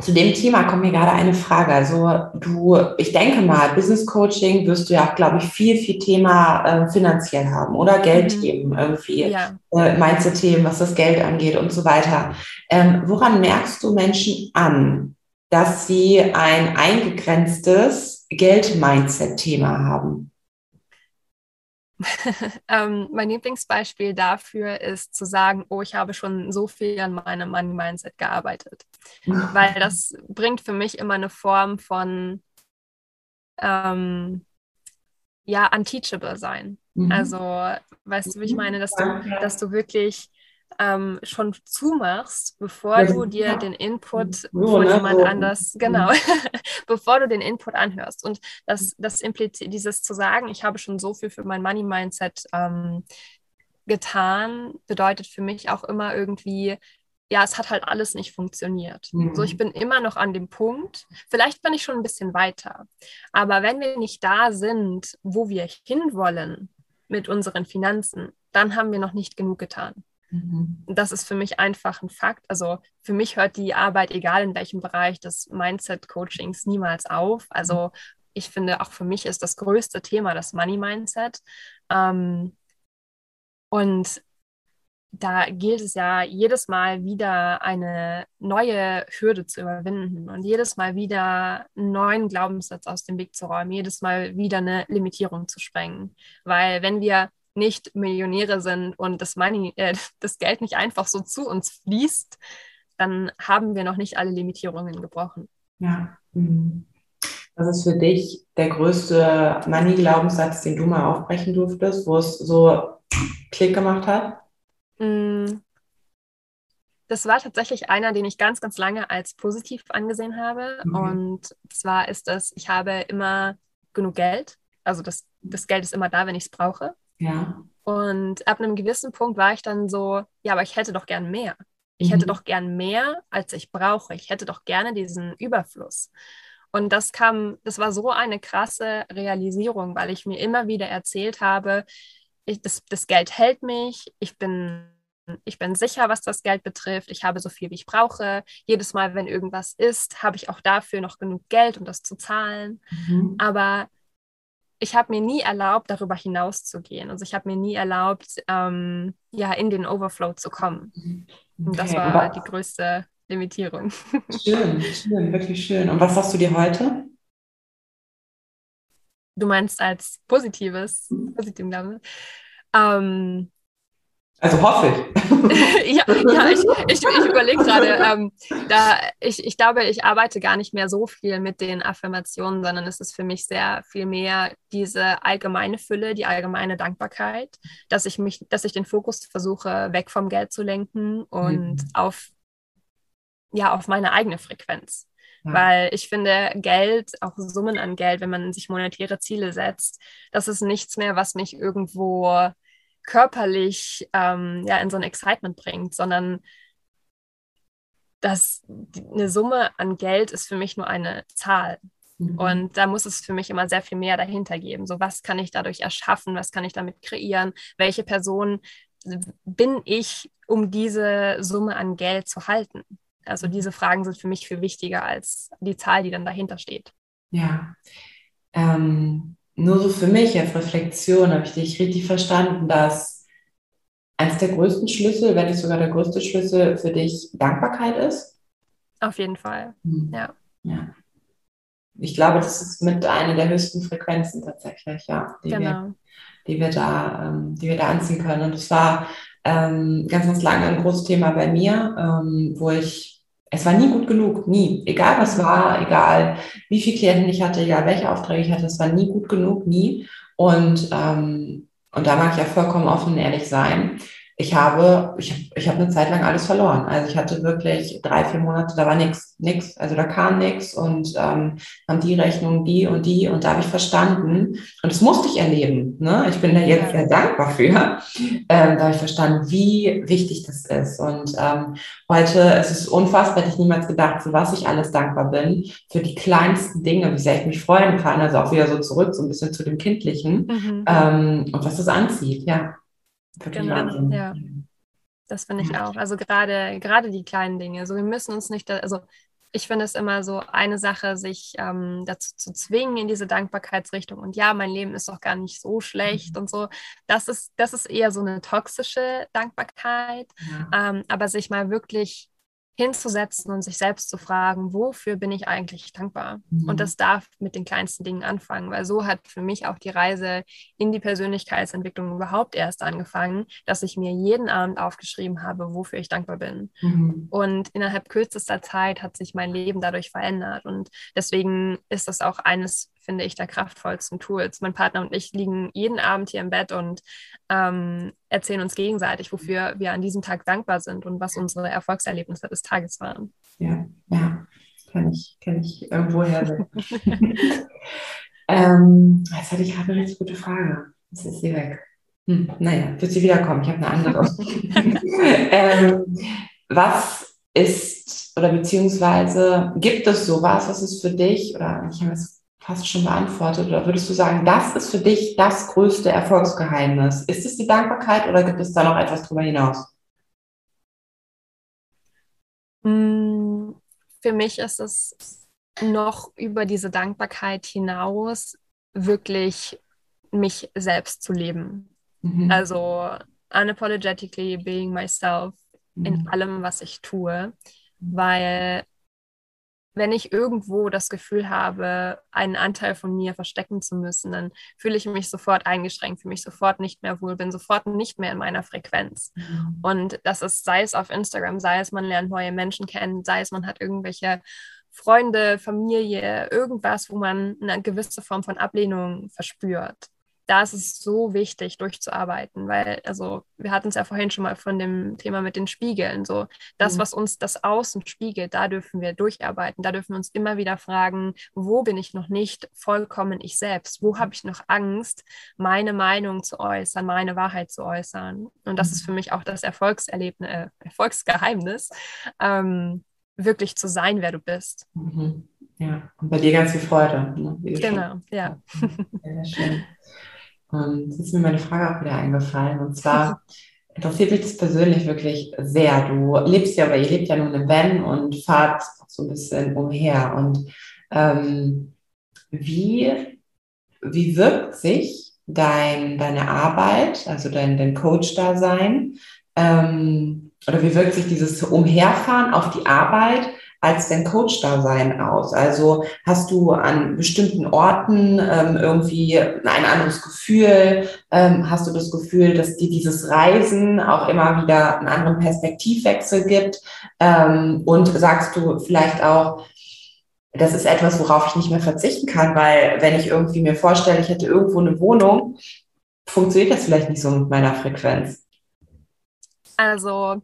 zu dem Thema kommt mir gerade eine Frage. Also du, ich denke mal, Business Coaching wirst du ja, glaube ich, viel, viel Thema äh, finanziell haben oder Geldthemen mhm. irgendwie, ja. äh, Mindset-Themen, was das Geld angeht und so weiter. Ähm, woran merkst du Menschen an, dass sie ein eingegrenztes Geld-Mindset-Thema haben? ähm, mein Lieblingsbeispiel dafür ist zu sagen, oh, ich habe schon so viel an meinem Money Mindset gearbeitet. Weil das bringt für mich immer eine Form von ähm, ja, unteachable sein. Mhm. Also, weißt du, wie ich meine, dass du, dass du wirklich ähm, schon zumachst, bevor du dir den Input von ne? jemand anders, genau, bevor du den Input anhörst. Und das, das impliziert, dieses zu sagen, ich habe schon so viel für mein Money-Mindset ähm, getan, bedeutet für mich auch immer irgendwie, ja, es hat halt alles nicht funktioniert. Mhm. So, ich bin immer noch an dem Punkt, vielleicht bin ich schon ein bisschen weiter, aber wenn wir nicht da sind, wo wir hinwollen mit unseren Finanzen, dann haben wir noch nicht genug getan. Mhm. Das ist für mich einfach ein Fakt. Also für mich hört die Arbeit, egal in welchem Bereich des Mindset-Coachings, niemals auf. Also ich finde, auch für mich ist das größte Thema das Money-Mindset. Ähm, und da gilt es ja jedes Mal wieder eine neue Hürde zu überwinden und jedes Mal wieder einen neuen Glaubenssatz aus dem Weg zu räumen, jedes Mal wieder eine Limitierung zu sprengen. Weil wenn wir nicht Millionäre sind und das, Money, äh, das Geld nicht einfach so zu uns fließt, dann haben wir noch nicht alle Limitierungen gebrochen. Ja. Mhm. Was ist für dich der größte Money-Glaubenssatz, den du mal aufbrechen durftest, wo es so Klick gemacht hat? Mm. Das war tatsächlich einer, den ich ganz, ganz lange als positiv angesehen habe. Mhm. Und zwar ist das, ich habe immer genug Geld. Also das, das Geld ist immer da, wenn ich es brauche. Ja. Und ab einem gewissen Punkt war ich dann so, ja, aber ich hätte doch gern mehr. Ich mhm. hätte doch gern mehr, als ich brauche. Ich hätte doch gerne diesen Überfluss. Und das kam, das war so eine krasse Realisierung, weil ich mir immer wieder erzählt habe, ich, das, das Geld hält mich, ich bin, ich bin sicher, was das Geld betrifft, ich habe so viel, wie ich brauche. Jedes Mal, wenn irgendwas ist, habe ich auch dafür noch genug Geld, um das zu zahlen. Mhm. Aber ich habe mir nie erlaubt, darüber hinaus zu gehen. Also ich habe mir nie erlaubt, ähm, ja, in den Overflow zu kommen. Mhm. Und das war die größte Limitierung. Schön, schön, wirklich schön. Und was sagst du dir heute? Du meinst als positives, mhm. positiven Glauben. Ähm, also hoffe ich. ja, ja, ich, ich, ich überlege gerade, ähm, da ich, ich glaube, ich arbeite gar nicht mehr so viel mit den Affirmationen, sondern es ist für mich sehr viel mehr diese allgemeine Fülle, die allgemeine Dankbarkeit, dass ich mich, dass ich den Fokus versuche, weg vom Geld zu lenken und mhm. auf ja, auf meine eigene Frequenz. Ja. Weil ich finde, Geld, auch Summen an Geld, wenn man sich monetäre Ziele setzt, das ist nichts mehr, was mich irgendwo körperlich ähm, ja, in so ein Excitement bringt, sondern das, eine Summe an Geld ist für mich nur eine Zahl. Mhm. Und da muss es für mich immer sehr viel mehr dahinter geben. So, was kann ich dadurch erschaffen? Was kann ich damit kreieren? Welche Person bin ich, um diese Summe an Geld zu halten? Also mhm. diese Fragen sind für mich viel wichtiger als die Zahl, die dann dahinter steht. Ja. Ähm, nur so für mich als Reflexion habe ich dich richtig verstanden, dass eines der größten Schlüssel, wenn nicht sogar der größte Schlüssel für dich Dankbarkeit ist. Auf jeden Fall, mhm. ja. ja. Ich glaube, das ist mit einer der höchsten Frequenzen tatsächlich, ja, die, genau. wir, die, wir, da, ähm, die wir da anziehen können. Und es war ähm, ganz, ganz lange ein großes Thema bei mir, ähm, wo ich es war nie gut genug, nie. Egal was war, egal wie viele Klienten ich hatte, egal welche Aufträge ich hatte, es war nie gut genug, nie. Und, ähm, und da mag ich ja vollkommen offen und ehrlich sein ich habe, ich habe ich hab eine Zeit lang alles verloren. Also ich hatte wirklich drei, vier Monate, da war nichts, nichts. Also da kam nichts und ähm, haben die Rechnung, die und die und da habe ich verstanden und das musste ich erleben. Ne? Ich bin da jetzt sehr dankbar für. Ähm, da habe ich verstanden, wie wichtig das ist. Und ähm, heute es ist es unfassbar, hätte ich niemals gedacht, für was ich alles dankbar bin, für die kleinsten Dinge, wie sehr ich mich freuen kann. Also auch wieder so zurück, so ein bisschen zu dem Kindlichen mhm. ähm, und was das anzieht, ja. Genau, ja. Das finde ich auch. Also gerade, gerade die kleinen Dinge. So, wir müssen uns nicht, da, also ich finde es immer so eine Sache, sich ähm, dazu zu zwingen in diese Dankbarkeitsrichtung. Und ja, mein Leben ist doch gar nicht so schlecht mhm. und so. Das ist, das ist eher so eine toxische Dankbarkeit. Ja. Ähm, aber sich mal wirklich hinzusetzen und sich selbst zu fragen, wofür bin ich eigentlich dankbar? Mhm. Und das darf mit den kleinsten Dingen anfangen, weil so hat für mich auch die Reise in die Persönlichkeitsentwicklung überhaupt erst angefangen, dass ich mir jeden Abend aufgeschrieben habe, wofür ich dankbar bin. Mhm. Und innerhalb kürzester Zeit hat sich mein Leben dadurch verändert. Und deswegen ist das auch eines finde ich, der kraftvollsten Tools. Mein Partner und ich liegen jeden Abend hier im Bett und ähm, erzählen uns gegenseitig, wofür wir an diesem Tag dankbar sind und was unsere Erfolgserlebnisse des Tages waren. Ja, ja, kann ich, kann ich irgendwoher. ähm, jetzt hatte ich gerade eine richtig gute Frage. Jetzt ist sie weg. Hm, naja, wird sie wiederkommen. Ich habe eine andere. ähm, was ist oder beziehungsweise gibt es sowas, was ist für dich, oder ich habe es fast schon beantwortet, oder würdest du sagen, das ist für dich das größte Erfolgsgeheimnis? Ist es die Dankbarkeit oder gibt es da noch etwas darüber hinaus? Mm, für mich ist es noch über diese Dankbarkeit hinaus wirklich mich selbst zu leben. Mhm. Also unapologetically being myself mhm. in allem, was ich tue, weil wenn ich irgendwo das Gefühl habe, einen Anteil von mir verstecken zu müssen, dann fühle ich mich sofort eingeschränkt, fühle mich sofort nicht mehr wohl, bin sofort nicht mehr in meiner Frequenz. Mhm. Und das ist, sei es auf Instagram, sei es man lernt neue Menschen kennen, sei es man hat irgendwelche Freunde, Familie, irgendwas, wo man eine gewisse Form von Ablehnung verspürt da ist es so wichtig, durchzuarbeiten, weil, also, wir hatten es ja vorhin schon mal von dem Thema mit den Spiegeln. So, das, mhm. was uns das Außen spiegelt, da dürfen wir durcharbeiten. Da dürfen wir uns immer wieder fragen, wo bin ich noch nicht vollkommen ich selbst? Wo habe ich noch Angst, meine Meinung zu äußern, meine Wahrheit zu äußern? Und das mhm. ist für mich auch das Erfolgserlebnis, äh, Erfolgsgeheimnis, ähm, wirklich zu sein, wer du bist. Mhm. Ja, und bei dir ganz viel Freude. Ne? Genau, schon. ja. Sehr schön. Und jetzt ist mir meine Frage auch wieder eingefallen. Und zwar interessiert mich das persönlich wirklich sehr. Du lebst ja, oder ihr lebt ja nun in Van und fahrt so ein bisschen umher. Und ähm, wie, wie wirkt sich dein, deine Arbeit, also dein, dein Coach-Dasein, ähm, oder wie wirkt sich dieses Umherfahren auf die Arbeit als dein Coach-Dasein aus? Also hast du an bestimmten Orten ähm, irgendwie ein anderes Gefühl? Ähm, hast du das Gefühl, dass dir dieses Reisen auch immer wieder einen anderen Perspektivwechsel gibt? Ähm, und sagst du vielleicht auch, das ist etwas, worauf ich nicht mehr verzichten kann, weil wenn ich irgendwie mir vorstelle, ich hätte irgendwo eine Wohnung, funktioniert das vielleicht nicht so mit meiner Frequenz. Also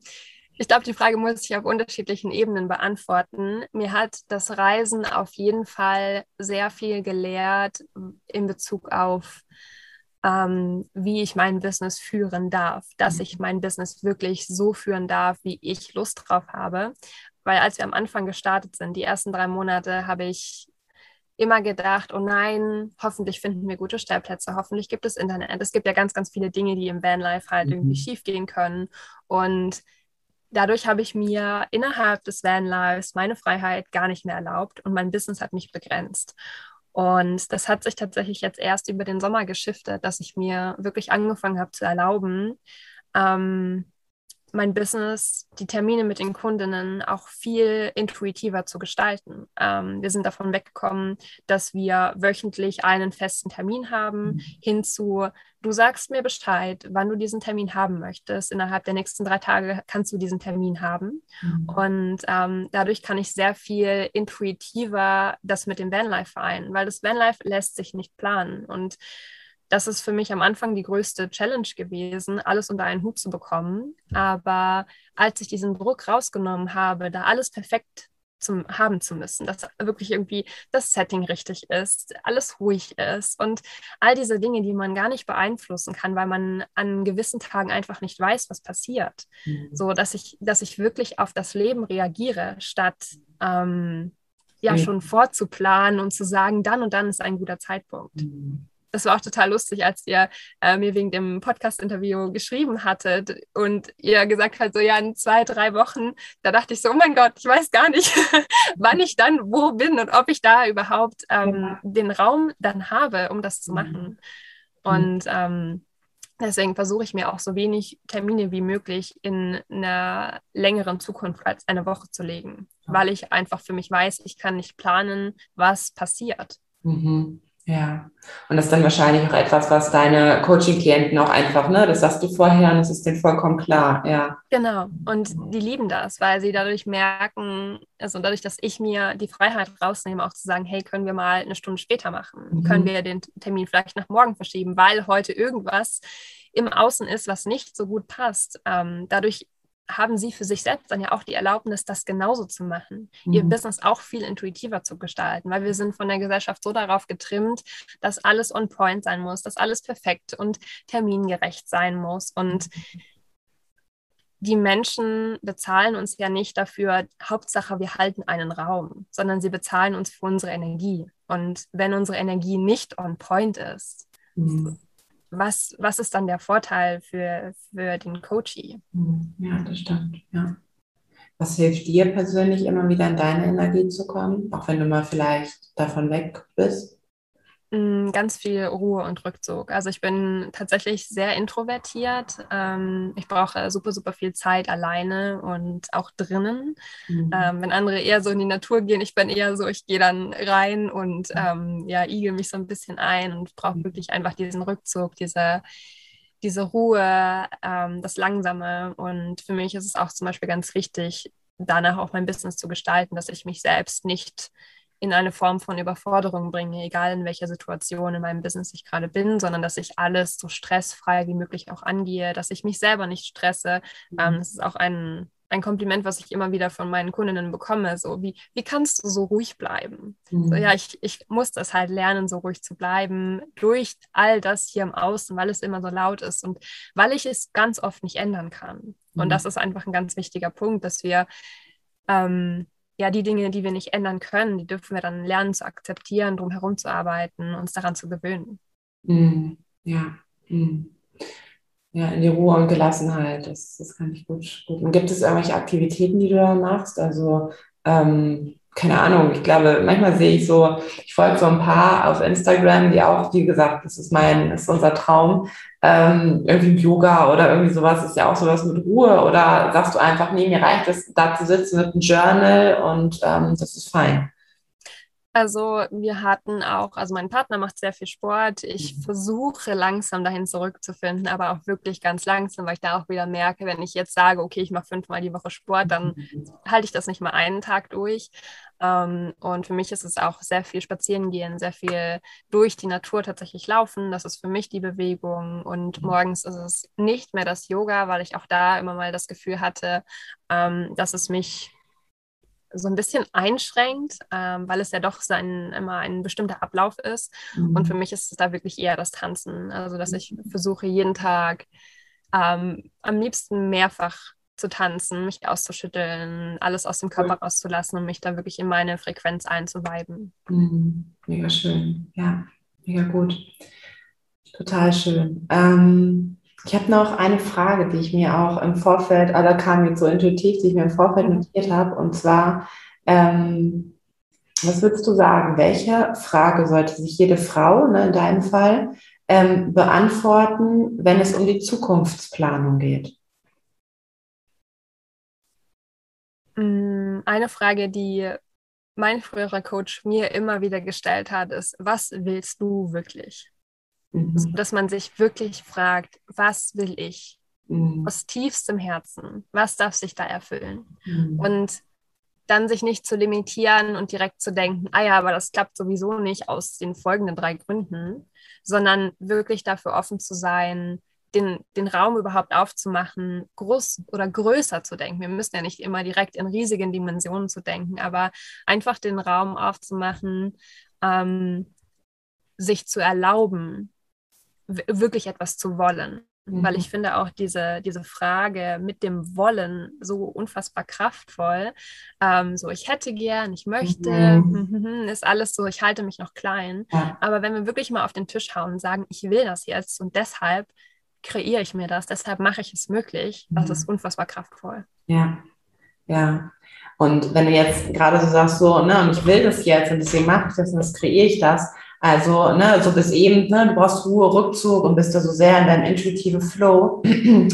ich glaube, die Frage muss ich auf unterschiedlichen Ebenen beantworten. Mir hat das Reisen auf jeden Fall sehr viel gelehrt in Bezug auf, ähm, wie ich mein Business führen darf, dass ich mein Business wirklich so führen darf, wie ich Lust drauf habe. Weil als wir am Anfang gestartet sind, die ersten drei Monate, habe ich immer gedacht, oh nein, hoffentlich finden wir gute Stellplätze, hoffentlich gibt es Internet. Es gibt ja ganz, ganz viele Dinge, die im Vanlife halt mhm. irgendwie schief gehen können. Und dadurch habe ich mir innerhalb des Vanlives meine Freiheit gar nicht mehr erlaubt und mein Business hat mich begrenzt. Und das hat sich tatsächlich jetzt erst über den Sommer geschiftet, dass ich mir wirklich angefangen habe zu erlauben, ähm, mein Business, die Termine mit den Kundinnen auch viel intuitiver zu gestalten. Ähm, wir sind davon weggekommen, dass wir wöchentlich einen festen Termin haben, mhm. hinzu, du sagst mir Bescheid, wann du diesen Termin haben möchtest. Innerhalb der nächsten drei Tage kannst du diesen Termin haben. Mhm. Und ähm, dadurch kann ich sehr viel intuitiver das mit dem Vanlife vereinen, weil das Vanlife lässt sich nicht planen. Und das ist für mich am Anfang die größte Challenge gewesen, alles unter einen Hut zu bekommen. Aber als ich diesen Druck rausgenommen habe, da alles perfekt zum haben zu müssen, dass wirklich irgendwie das Setting richtig ist, alles ruhig ist und all diese Dinge, die man gar nicht beeinflussen kann, weil man an gewissen Tagen einfach nicht weiß, was passiert. Mhm. So, dass ich, dass ich wirklich auf das Leben reagiere, statt ähm, ja mhm. schon vorzuplanen und zu sagen, dann und dann ist ein guter Zeitpunkt. Mhm das war auch total lustig, als ihr äh, mir wegen dem Podcast-Interview geschrieben hattet und ihr gesagt habt, so ja, in zwei, drei Wochen, da dachte ich so, oh mein Gott, ich weiß gar nicht, wann ich dann wo bin und ob ich da überhaupt ähm, ja. den Raum dann habe, um das zu machen. Mhm. Und ähm, deswegen versuche ich mir auch so wenig Termine wie möglich in einer längeren Zukunft als eine Woche zu legen, weil ich einfach für mich weiß, ich kann nicht planen, was passiert. Mhm. Ja, und das ist dann wahrscheinlich auch etwas, was deine Coaching-Klienten auch einfach, ne, das sagst du vorher und es ist denen vollkommen klar, ja. Genau, und die lieben das, weil sie dadurch merken, also dadurch, dass ich mir die Freiheit rausnehme, auch zu sagen, hey, können wir mal eine Stunde später machen? Mhm. Können wir den Termin vielleicht nach morgen verschieben, weil heute irgendwas im Außen ist, was nicht so gut passt. Ähm, dadurch haben sie für sich selbst dann ja auch die Erlaubnis, das genauso zu machen, mhm. ihr Business auch viel intuitiver zu gestalten, weil wir sind von der Gesellschaft so darauf getrimmt, dass alles on point sein muss, dass alles perfekt und termingerecht sein muss. Und die Menschen bezahlen uns ja nicht dafür, Hauptsache, wir halten einen Raum, sondern sie bezahlen uns für unsere Energie. Und wenn unsere Energie nicht on point ist, mhm. Was, was ist dann der Vorteil für, für den Coachie? Mhm. Ja, das stimmt, ja. Was hilft dir persönlich immer wieder in deine Energie zu kommen, auch wenn du mal vielleicht davon weg bist? Mm, ganz viel Ruhe und Rückzug. Also ich bin tatsächlich sehr introvertiert. Ähm, ich brauche super, super viel Zeit alleine und auch drinnen. Mhm. Ähm, wenn andere eher so in die Natur gehen, ich bin eher so, ich gehe dann rein und ähm, ja, igel mich so ein bisschen ein und brauche mhm. wirklich einfach diesen Rückzug, diese, diese Ruhe, ähm, das Langsame. Und für mich ist es auch zum Beispiel ganz wichtig, danach auch mein Business zu gestalten, dass ich mich selbst nicht in eine Form von Überforderung bringe, egal in welcher Situation in meinem Business ich gerade bin, sondern dass ich alles so stressfrei wie möglich auch angehe, dass ich mich selber nicht stresse. Mhm. Ähm, das ist auch ein, ein Kompliment, was ich immer wieder von meinen Kundinnen bekomme. So, wie, wie kannst du so ruhig bleiben? Mhm. So, ja, ich, ich muss das halt lernen, so ruhig zu bleiben, durch all das hier im Außen, weil es immer so laut ist und weil ich es ganz oft nicht ändern kann. Mhm. Und das ist einfach ein ganz wichtiger Punkt, dass wir ähm, ja, die Dinge, die wir nicht ändern können, die dürfen wir dann lernen zu akzeptieren, drum herum zu arbeiten, uns daran zu gewöhnen. Mm, ja. Mm. Ja, in die Ruhe und Gelassenheit, das, das kann ich gut, gut. Und gibt es irgendwelche Aktivitäten, die du da machst? Also ähm, keine Ahnung, ich glaube, manchmal sehe ich so, ich folge so ein paar auf Instagram, die auch, wie gesagt, das ist mein, das ist unser Traum, ähm, irgendwie Yoga oder irgendwie sowas, ist ja auch sowas mit Ruhe oder sagst du einfach, nee, mir reicht es, da zu sitzen mit einem Journal und ähm, das ist fein. Also wir hatten auch, also mein Partner macht sehr viel Sport. Ich mhm. versuche langsam dahin zurückzufinden, aber auch wirklich ganz langsam, weil ich da auch wieder merke, wenn ich jetzt sage, okay, ich mache fünfmal die Woche Sport, dann halte ich das nicht mal einen Tag durch. Ähm, und für mich ist es auch sehr viel spazieren gehen, sehr viel durch die Natur tatsächlich laufen. Das ist für mich die Bewegung. Und mhm. morgens ist es nicht mehr das Yoga, weil ich auch da immer mal das Gefühl hatte, ähm, dass es mich so ein bisschen einschränkt, ähm, weil es ja doch sein, immer ein bestimmter Ablauf ist. Mhm. Und für mich ist es da wirklich eher das Tanzen. Also, dass ich versuche, jeden Tag ähm, am liebsten mehrfach zu tanzen, mich auszuschütteln, alles aus dem Körper cool. rauszulassen und mich da wirklich in meine Frequenz einzuweiben. Mhm. Mega schön. Ja, mega gut. Total schön. Ähm, ich habe noch eine Frage, die ich mir auch im Vorfeld, also kam jetzt so intuitiv, die ich mir im Vorfeld notiert habe, und zwar, ähm, was würdest du sagen, welche Frage sollte sich jede Frau, ne, in deinem Fall, ähm, beantworten, wenn es um die Zukunftsplanung geht? Mm, eine Frage, die mein früherer Coach mir immer wieder gestellt hat, ist, was willst du wirklich? Mhm. dass man sich wirklich fragt, was will ich? Mhm. Aus tiefstem Herzen, was darf sich da erfüllen? Mhm. Und dann sich nicht zu limitieren und direkt zu denken, ah ja, aber das klappt sowieso nicht aus den folgenden drei Gründen, sondern wirklich dafür offen zu sein, den, den Raum überhaupt aufzumachen, groß oder größer zu denken. Wir müssen ja nicht immer direkt in riesigen Dimensionen zu denken, aber einfach den Raum aufzumachen, ähm, sich zu erlauben, wirklich etwas zu wollen. Mhm. Weil ich finde auch diese, diese Frage mit dem Wollen so unfassbar kraftvoll. Ähm, so, ich hätte gern, ich möchte, mhm. ist alles so, ich halte mich noch klein. Ja. Aber wenn wir wirklich mal auf den Tisch hauen und sagen, ich will das jetzt und deshalb kreiere ich mir das, deshalb mache ich es möglich, das ist unfassbar kraftvoll. Ja, ja. Und wenn du jetzt gerade so sagst, so, ne, und ich will das jetzt und deswegen mache ich das und das kreiere ich das, also, ne, so bis eben, ne, du brauchst Ruhe, Rückzug und bist da so sehr in deinem intuitiven Flow.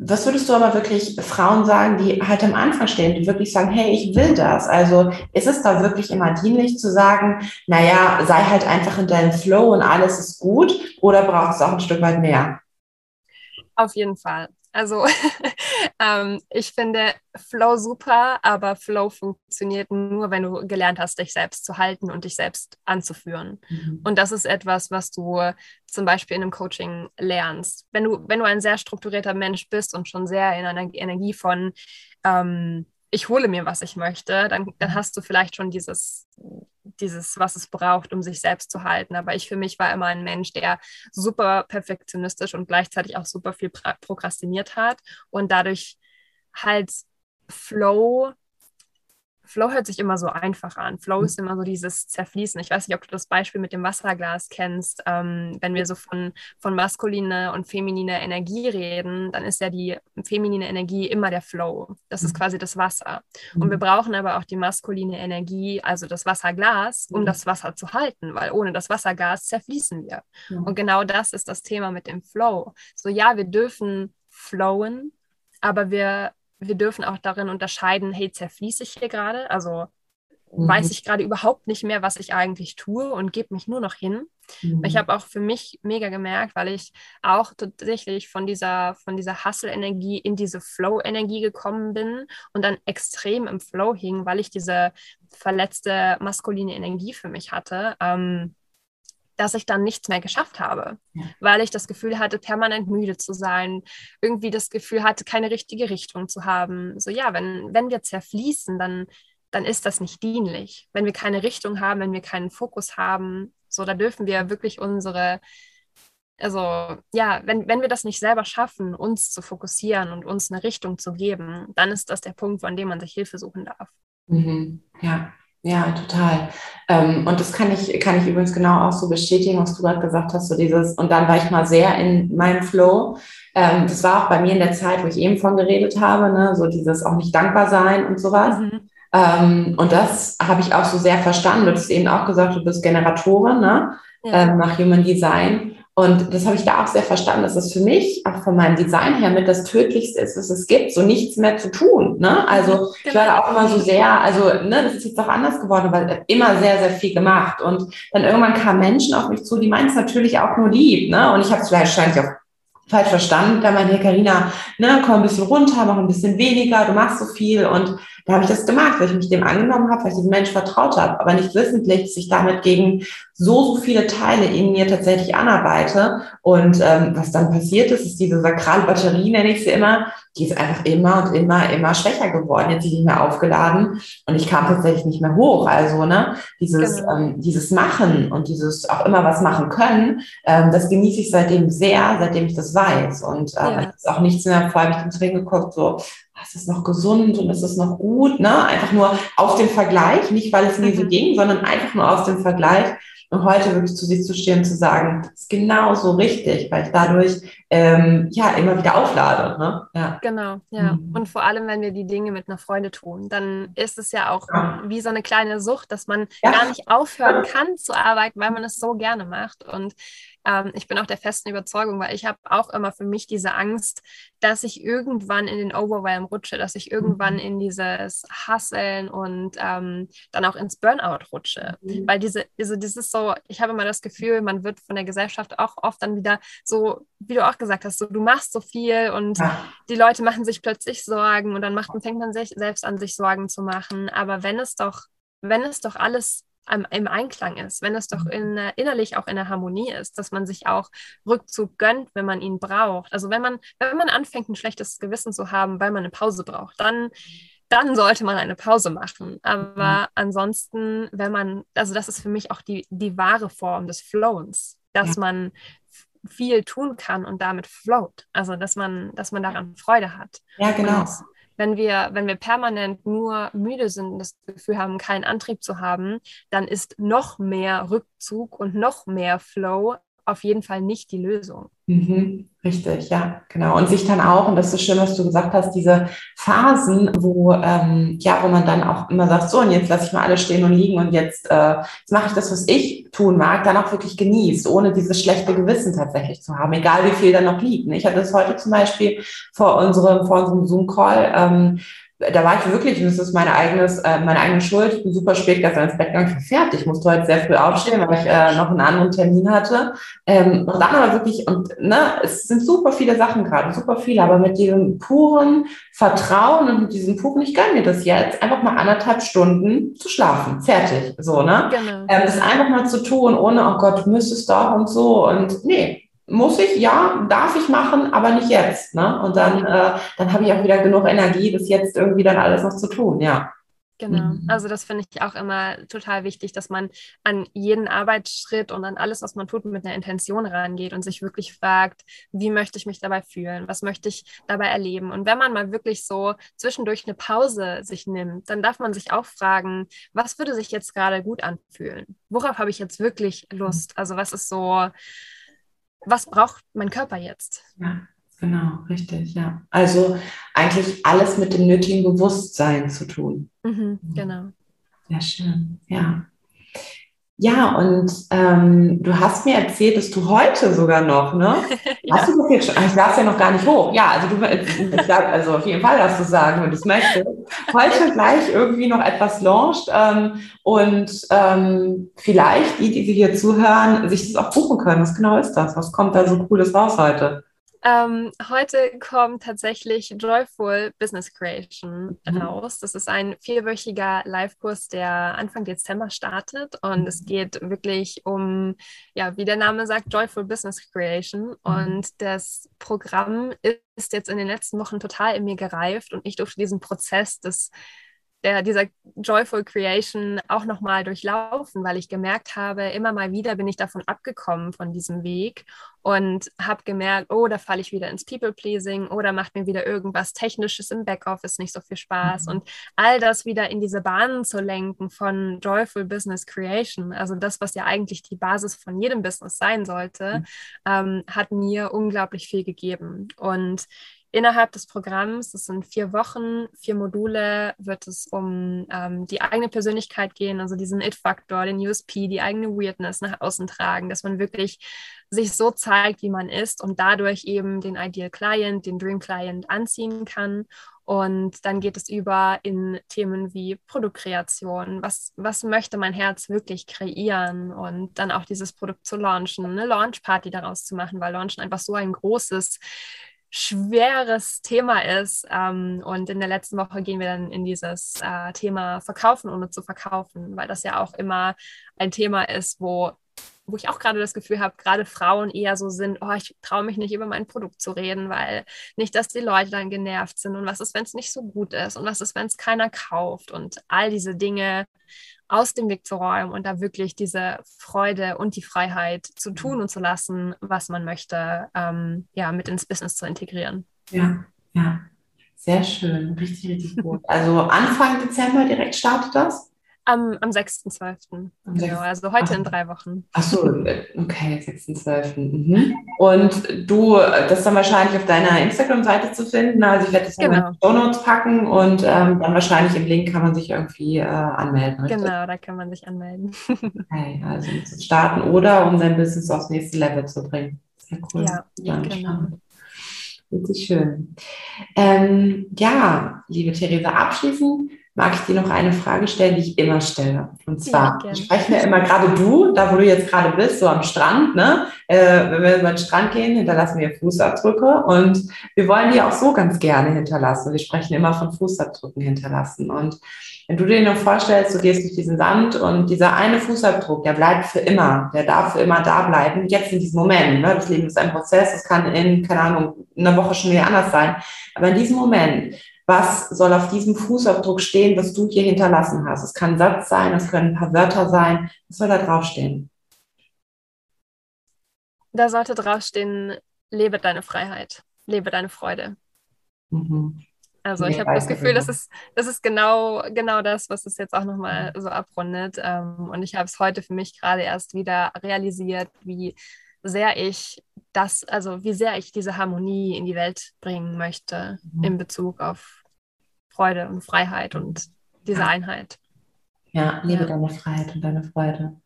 Was würdest du aber wirklich Frauen sagen, die halt am Anfang stehen, die wirklich sagen, hey, ich will das? Also ist es da wirklich immer dienlich zu sagen, naja, sei halt einfach in deinem Flow und alles ist gut oder brauchst du auch ein Stück weit mehr? Auf jeden Fall. Also ähm, ich finde Flow super, aber Flow funktioniert nur, wenn du gelernt hast, dich selbst zu halten und dich selbst anzuführen. Mhm. Und das ist etwas, was du zum Beispiel in einem Coaching lernst. Wenn du, wenn du ein sehr strukturierter Mensch bist und schon sehr in einer Energie von ähm, ich hole mir, was ich möchte, dann, dann hast du vielleicht schon dieses, dieses, was es braucht, um sich selbst zu halten. Aber ich für mich war immer ein Mensch, der super perfektionistisch und gleichzeitig auch super viel prokrastiniert hat und dadurch halt Flow Flow hört sich immer so einfach an. Flow ist immer so dieses Zerfließen. Ich weiß nicht, ob du das Beispiel mit dem Wasserglas kennst. Ähm, wenn wir so von, von maskuliner und femininer Energie reden, dann ist ja die feminine Energie immer der Flow. Das ist mhm. quasi das Wasser. Und wir mhm. brauchen aber auch die maskuline Energie, also das Wasserglas, um mhm. das Wasser zu halten, weil ohne das Wasserglas zerfließen wir. Und genau das ist das Thema mit dem Flow. So ja, wir dürfen flowen, aber wir wir dürfen auch darin unterscheiden, hey, zerfließe ich hier gerade? Also mhm. weiß ich gerade überhaupt nicht mehr, was ich eigentlich tue und gebe mich nur noch hin. Mhm. Ich habe auch für mich mega gemerkt, weil ich auch tatsächlich von dieser, von dieser Hustle-Energie in diese Flow-Energie gekommen bin und dann extrem im Flow hing, weil ich diese verletzte maskuline Energie für mich hatte. Ähm, dass ich dann nichts mehr geschafft habe, ja. weil ich das Gefühl hatte, permanent müde zu sein, irgendwie das Gefühl hatte, keine richtige Richtung zu haben. So ja, wenn, wenn wir zerfließen, dann, dann ist das nicht dienlich. Wenn wir keine Richtung haben, wenn wir keinen Fokus haben, so da dürfen wir wirklich unsere, also ja, wenn, wenn wir das nicht selber schaffen, uns zu fokussieren und uns eine Richtung zu geben, dann ist das der Punkt, an dem man sich Hilfe suchen darf. Mhm. Ja, ja, total. Ähm, und das kann ich, kann ich übrigens genau auch so bestätigen, was du gerade gesagt hast, so dieses, und dann war ich mal sehr in meinem Flow. Ähm, das war auch bei mir in der Zeit, wo ich eben von geredet habe, ne, so dieses auch nicht dankbar sein und sowas. Mhm. Ähm, und das habe ich auch so sehr verstanden. Du hast eben auch gesagt, du bist Generatorin, ne, ja. ähm, nach Human Design. Und das habe ich da auch sehr verstanden, dass es für mich, auch von meinem Design her, mit das Tödlichste ist, was es gibt, so nichts mehr zu tun. Ne? Also ich war da auch immer so sehr, also ne, das ist jetzt auch anders geworden, weil immer sehr, sehr viel gemacht. Und dann irgendwann kamen Menschen auf mich zu, die meinen es natürlich auch nur lieb. Ne? Und ich habe es wahrscheinlich auch falsch verstanden. Da meinte, Carina, ne, komm ein bisschen runter, mach ein bisschen weniger, du machst so viel. Und da habe ich das gemacht, weil ich mich dem angenommen habe, weil ich diesem Mensch vertraut habe, aber nicht wissentlich, dass ich damit gegen so, so viele Teile in mir tatsächlich anarbeite. Und ähm, was dann passiert ist, ist diese sakrale Batterie, nenne ich sie immer, die ist einfach immer und immer, immer schwächer geworden, jetzt nicht mehr aufgeladen. Und ich kam tatsächlich nicht mehr hoch. Also, ne, dieses, genau. ähm, dieses Machen und dieses auch immer was machen können, ähm, das genieße ich seitdem sehr, seitdem ich das weiß. Und ähm, ja. ist auch nichts mehr, vor allem ich bin zu geguckt, so, ist es noch gesund und ist es noch gut, ne? Einfach nur aus dem Vergleich, nicht weil es mir so mhm. ging, sondern einfach nur aus dem Vergleich. Und heute wirklich zu sich zu stehen und zu sagen, das ist genau so richtig, weil ich dadurch ähm, ja immer wieder auflade. Ne? Ja. Genau, ja. Mhm. Und vor allem, wenn wir die Dinge mit einer Freude tun, dann ist es ja auch ja. wie so eine kleine Sucht, dass man ja. gar nicht aufhören kann zu arbeiten, weil man es so gerne macht. Und ähm, ich bin auch der festen Überzeugung, weil ich habe auch immer für mich diese Angst, dass ich irgendwann in den Overwhelm rutsche, dass ich irgendwann mhm. in dieses Hasseln und ähm, dann auch ins Burnout rutsche. Mhm. Weil diese, diese, das ist so, ich habe immer das Gefühl, man wird von der Gesellschaft auch oft dann wieder so, wie du auch gesagt hast, so, du machst so viel und ja. die Leute machen sich plötzlich Sorgen und dann macht, fängt man sich selbst an, sich Sorgen zu machen. Aber wenn es doch, wenn es doch alles im Einklang ist, wenn es doch mhm. in, innerlich auch in der Harmonie ist, dass man sich auch Rückzug gönnt, wenn man ihn braucht. Also wenn man, wenn man anfängt, ein schlechtes Gewissen zu haben, weil man eine Pause braucht, dann, dann sollte man eine Pause machen. Aber mhm. ansonsten, wenn man, also das ist für mich auch die, die wahre Form des Flowens, dass ja. man viel tun kann und damit float. Also dass man, dass man daran Freude hat. Ja, genau. Und wenn wir, wenn wir permanent nur müde sind das Gefühl haben, keinen Antrieb zu haben, dann ist noch mehr Rückzug und noch mehr Flow auf jeden Fall nicht die Lösung. Mhm, richtig, ja, genau. Und sich dann auch, und das ist schön, was du gesagt hast, diese Phasen, wo, ähm, ja, wo man dann auch immer sagt, so, und jetzt lasse ich mal alles stehen und liegen und jetzt, äh, jetzt mache ich das, was ich tun mag, dann auch wirklich genießt, ohne dieses schlechte Gewissen tatsächlich zu haben, egal wie viel da noch liegt. Ich hatte das heute zum Beispiel vor unserem, vor unserem Zoom-Call, ähm, da war ich wirklich, und das ist meine, eigenes, äh, meine eigene Schuld, ich bin super spät gestern ins Bett gegangen, ich war fertig, ich musste heute sehr früh aufstehen, weil ich äh, noch einen anderen Termin hatte. Ähm, und dann aber wirklich, und ne, es sind super viele Sachen gerade, super viele, aber mit diesem puren Vertrauen und mit diesem puren, ich gönne mir das jetzt, einfach mal anderthalb Stunden zu schlafen, fertig, so, ne? Genau. Ähm, das einfach mal zu tun, ohne, oh Gott, du müsstest doch und so, und nee, muss ich, ja, darf ich machen, aber nicht jetzt. Ne? Und dann, äh, dann habe ich auch wieder genug Energie, das jetzt irgendwie dann alles noch zu tun, ja. Genau. Mhm. Also das finde ich auch immer total wichtig, dass man an jeden Arbeitsschritt und an alles, was man tut, mit einer Intention rangeht und sich wirklich fragt, wie möchte ich mich dabei fühlen? Was möchte ich dabei erleben? Und wenn man mal wirklich so zwischendurch eine Pause sich nimmt, dann darf man sich auch fragen, was würde sich jetzt gerade gut anfühlen? Worauf habe ich jetzt wirklich Lust? Also was ist so, was braucht mein Körper jetzt? Ja. Genau, richtig, ja. Also eigentlich alles mit dem nötigen Bewusstsein zu tun. Mhm, genau. Sehr schön, ja. Ja, und ähm, du hast mir erzählt, dass du heute sogar noch, ne? ja. Hast du das jetzt schon? Ich darf ja noch gar nicht hoch. Ja, also du, also auf jeden Fall darfst du sagen, wenn du es möchtest. Heute gleich irgendwie noch etwas launcht ähm, und ähm, vielleicht die, die hier zuhören, sich das auch buchen können. Was genau ist das? Was kommt da so Cooles raus heute? Ähm, heute kommt tatsächlich Joyful Business Creation mhm. raus. Das ist ein vierwöchiger Live-Kurs, der Anfang Dezember startet. Und es mhm. geht wirklich um, ja, wie der Name sagt, Joyful Business Creation. Mhm. Und das Programm ist jetzt in den letzten Wochen total in mir gereift und ich durfte diesen Prozess des der, dieser Joyful Creation auch nochmal durchlaufen, weil ich gemerkt habe, immer mal wieder bin ich davon abgekommen von diesem Weg und habe gemerkt, oh, da falle ich wieder ins People-Pleasing oder macht mir wieder irgendwas Technisches im Backoffice nicht so viel Spaß. Mhm. Und all das wieder in diese Bahnen zu lenken von Joyful Business Creation, also das, was ja eigentlich die Basis von jedem Business sein sollte, mhm. ähm, hat mir unglaublich viel gegeben. Und Innerhalb des Programms, das sind vier Wochen, vier Module, wird es um ähm, die eigene Persönlichkeit gehen, also diesen It-Faktor, den USP, die eigene Weirdness nach außen tragen, dass man wirklich sich so zeigt, wie man ist und dadurch eben den Ideal Client, den Dream Client anziehen kann. Und dann geht es über in Themen wie Produktkreation. Was, was möchte mein Herz wirklich kreieren? Und dann auch dieses Produkt zu launchen, eine Launchparty daraus zu machen, weil Launchen einfach so ein großes schweres Thema ist. Ähm, und in der letzten Woche gehen wir dann in dieses äh, Thema Verkaufen, ohne zu verkaufen, weil das ja auch immer ein Thema ist, wo wo ich auch gerade das Gefühl habe, gerade Frauen eher so sind, oh, ich traue mich nicht über mein Produkt zu reden, weil nicht, dass die Leute dann genervt sind und was ist, wenn es nicht so gut ist und was ist, wenn es keiner kauft und all diese Dinge aus dem Weg zu räumen und da wirklich diese Freude und die Freiheit zu tun mhm. und zu lassen, was man möchte, ähm, ja, mit ins Business zu integrieren. Ja, ja, sehr schön, richtig, richtig gut. Also Anfang Dezember direkt startet das? Am, am 6.12. Genau, also heute Ach, in drei Wochen. Ach so, okay, 6.12. Mhm. Und du, das ist dann wahrscheinlich auf deiner Instagram-Seite zu finden. Also ich werde das genau. in die Show Notes packen und ähm, dann wahrscheinlich im Link kann man sich irgendwie äh, anmelden. Richtig? Genau, da kann man sich anmelden. okay, also starten oder um dein Business aufs nächste Level zu bringen. Sehr cool. Ja, ja genau. Richtig schön. Ähm, ja, liebe Theresa, abschließend mag ich dir noch eine Frage stellen, die ich immer stelle. Und zwar, ja, sprechen wir immer gerade du, da wo du jetzt gerade bist, so am Strand, ne? Äh, wenn wir über den Strand gehen, hinterlassen wir Fußabdrücke und wir wollen die auch so ganz gerne hinterlassen. Wir sprechen immer von Fußabdrücken hinterlassen. Und wenn du dir nur vorstellst, du gehst durch diesen Sand und dieser eine Fußabdruck, der bleibt für immer, der darf für immer da bleiben, jetzt in diesem Moment. Ne? Das Leben ist ein Prozess, das kann in, keine Ahnung, einer Woche schon wieder anders sein. Aber in diesem Moment was soll auf diesem Fußabdruck stehen, was du hier hinterlassen hast. Es kann ein Satz sein, es können ein paar Wörter sein. Was soll da draufstehen? Da sollte draufstehen, lebe deine Freiheit, lebe deine Freude. Mhm. Also ich habe das Gefühl, das ist, das ist genau, genau das, was es jetzt auch nochmal so abrundet. Ähm, und ich habe es heute für mich gerade erst wieder realisiert, wie sehr ich das, also wie sehr ich diese Harmonie in die Welt bringen möchte mhm. in Bezug auf Freude und Freiheit und diese ja. Einheit. Ja, liebe ja. deine Freiheit und deine Freude.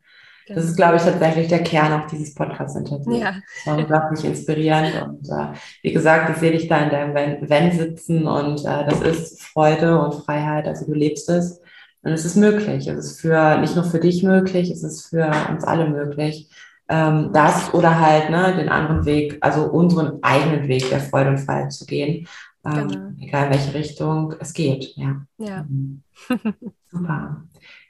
Genau. Das ist, glaube ich, tatsächlich der Kern auch dieses Podcast-Interviews. Ja. Das war unglaublich inspirierend. Und äh, wie gesagt, ich sehe dich da in deinem Wenn, Wenn sitzen und äh, das ist Freude und Freiheit. Also du lebst es. Und es ist möglich. Es ist für nicht nur für dich möglich, es ist für uns alle möglich ähm, das oder halt ne, den anderen Weg, also unseren eigenen Weg der Freude und Freiheit zu gehen. Ähm, genau. Egal in welche Richtung es geht. Ja. ja. Mhm. Super.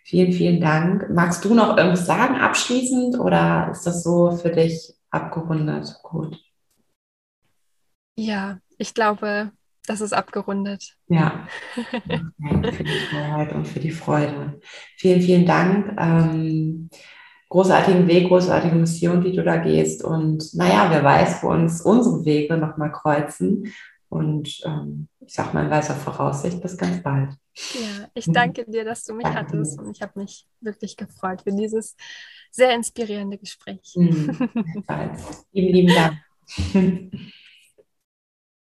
Vielen, vielen Dank. Magst du noch irgendwas sagen abschließend oder ist das so für dich abgerundet? Gut. Ja, ich glaube, das ist abgerundet. Ja, für die Freiheit und für die Freude. Vielen, vielen Dank. Ähm, großartigen Weg, großartige Mission, die du da gehst. Und naja, wer weiß, wo uns unsere Wege nochmal kreuzen. Und ähm, ich sag mal in weiser Voraussicht, bis ganz bald. Ja, ich danke dir, dass du mich danke hattest. Und ich habe mich wirklich gefreut für dieses sehr inspirierende Gespräch. Mhm, lieben, lieben Dank.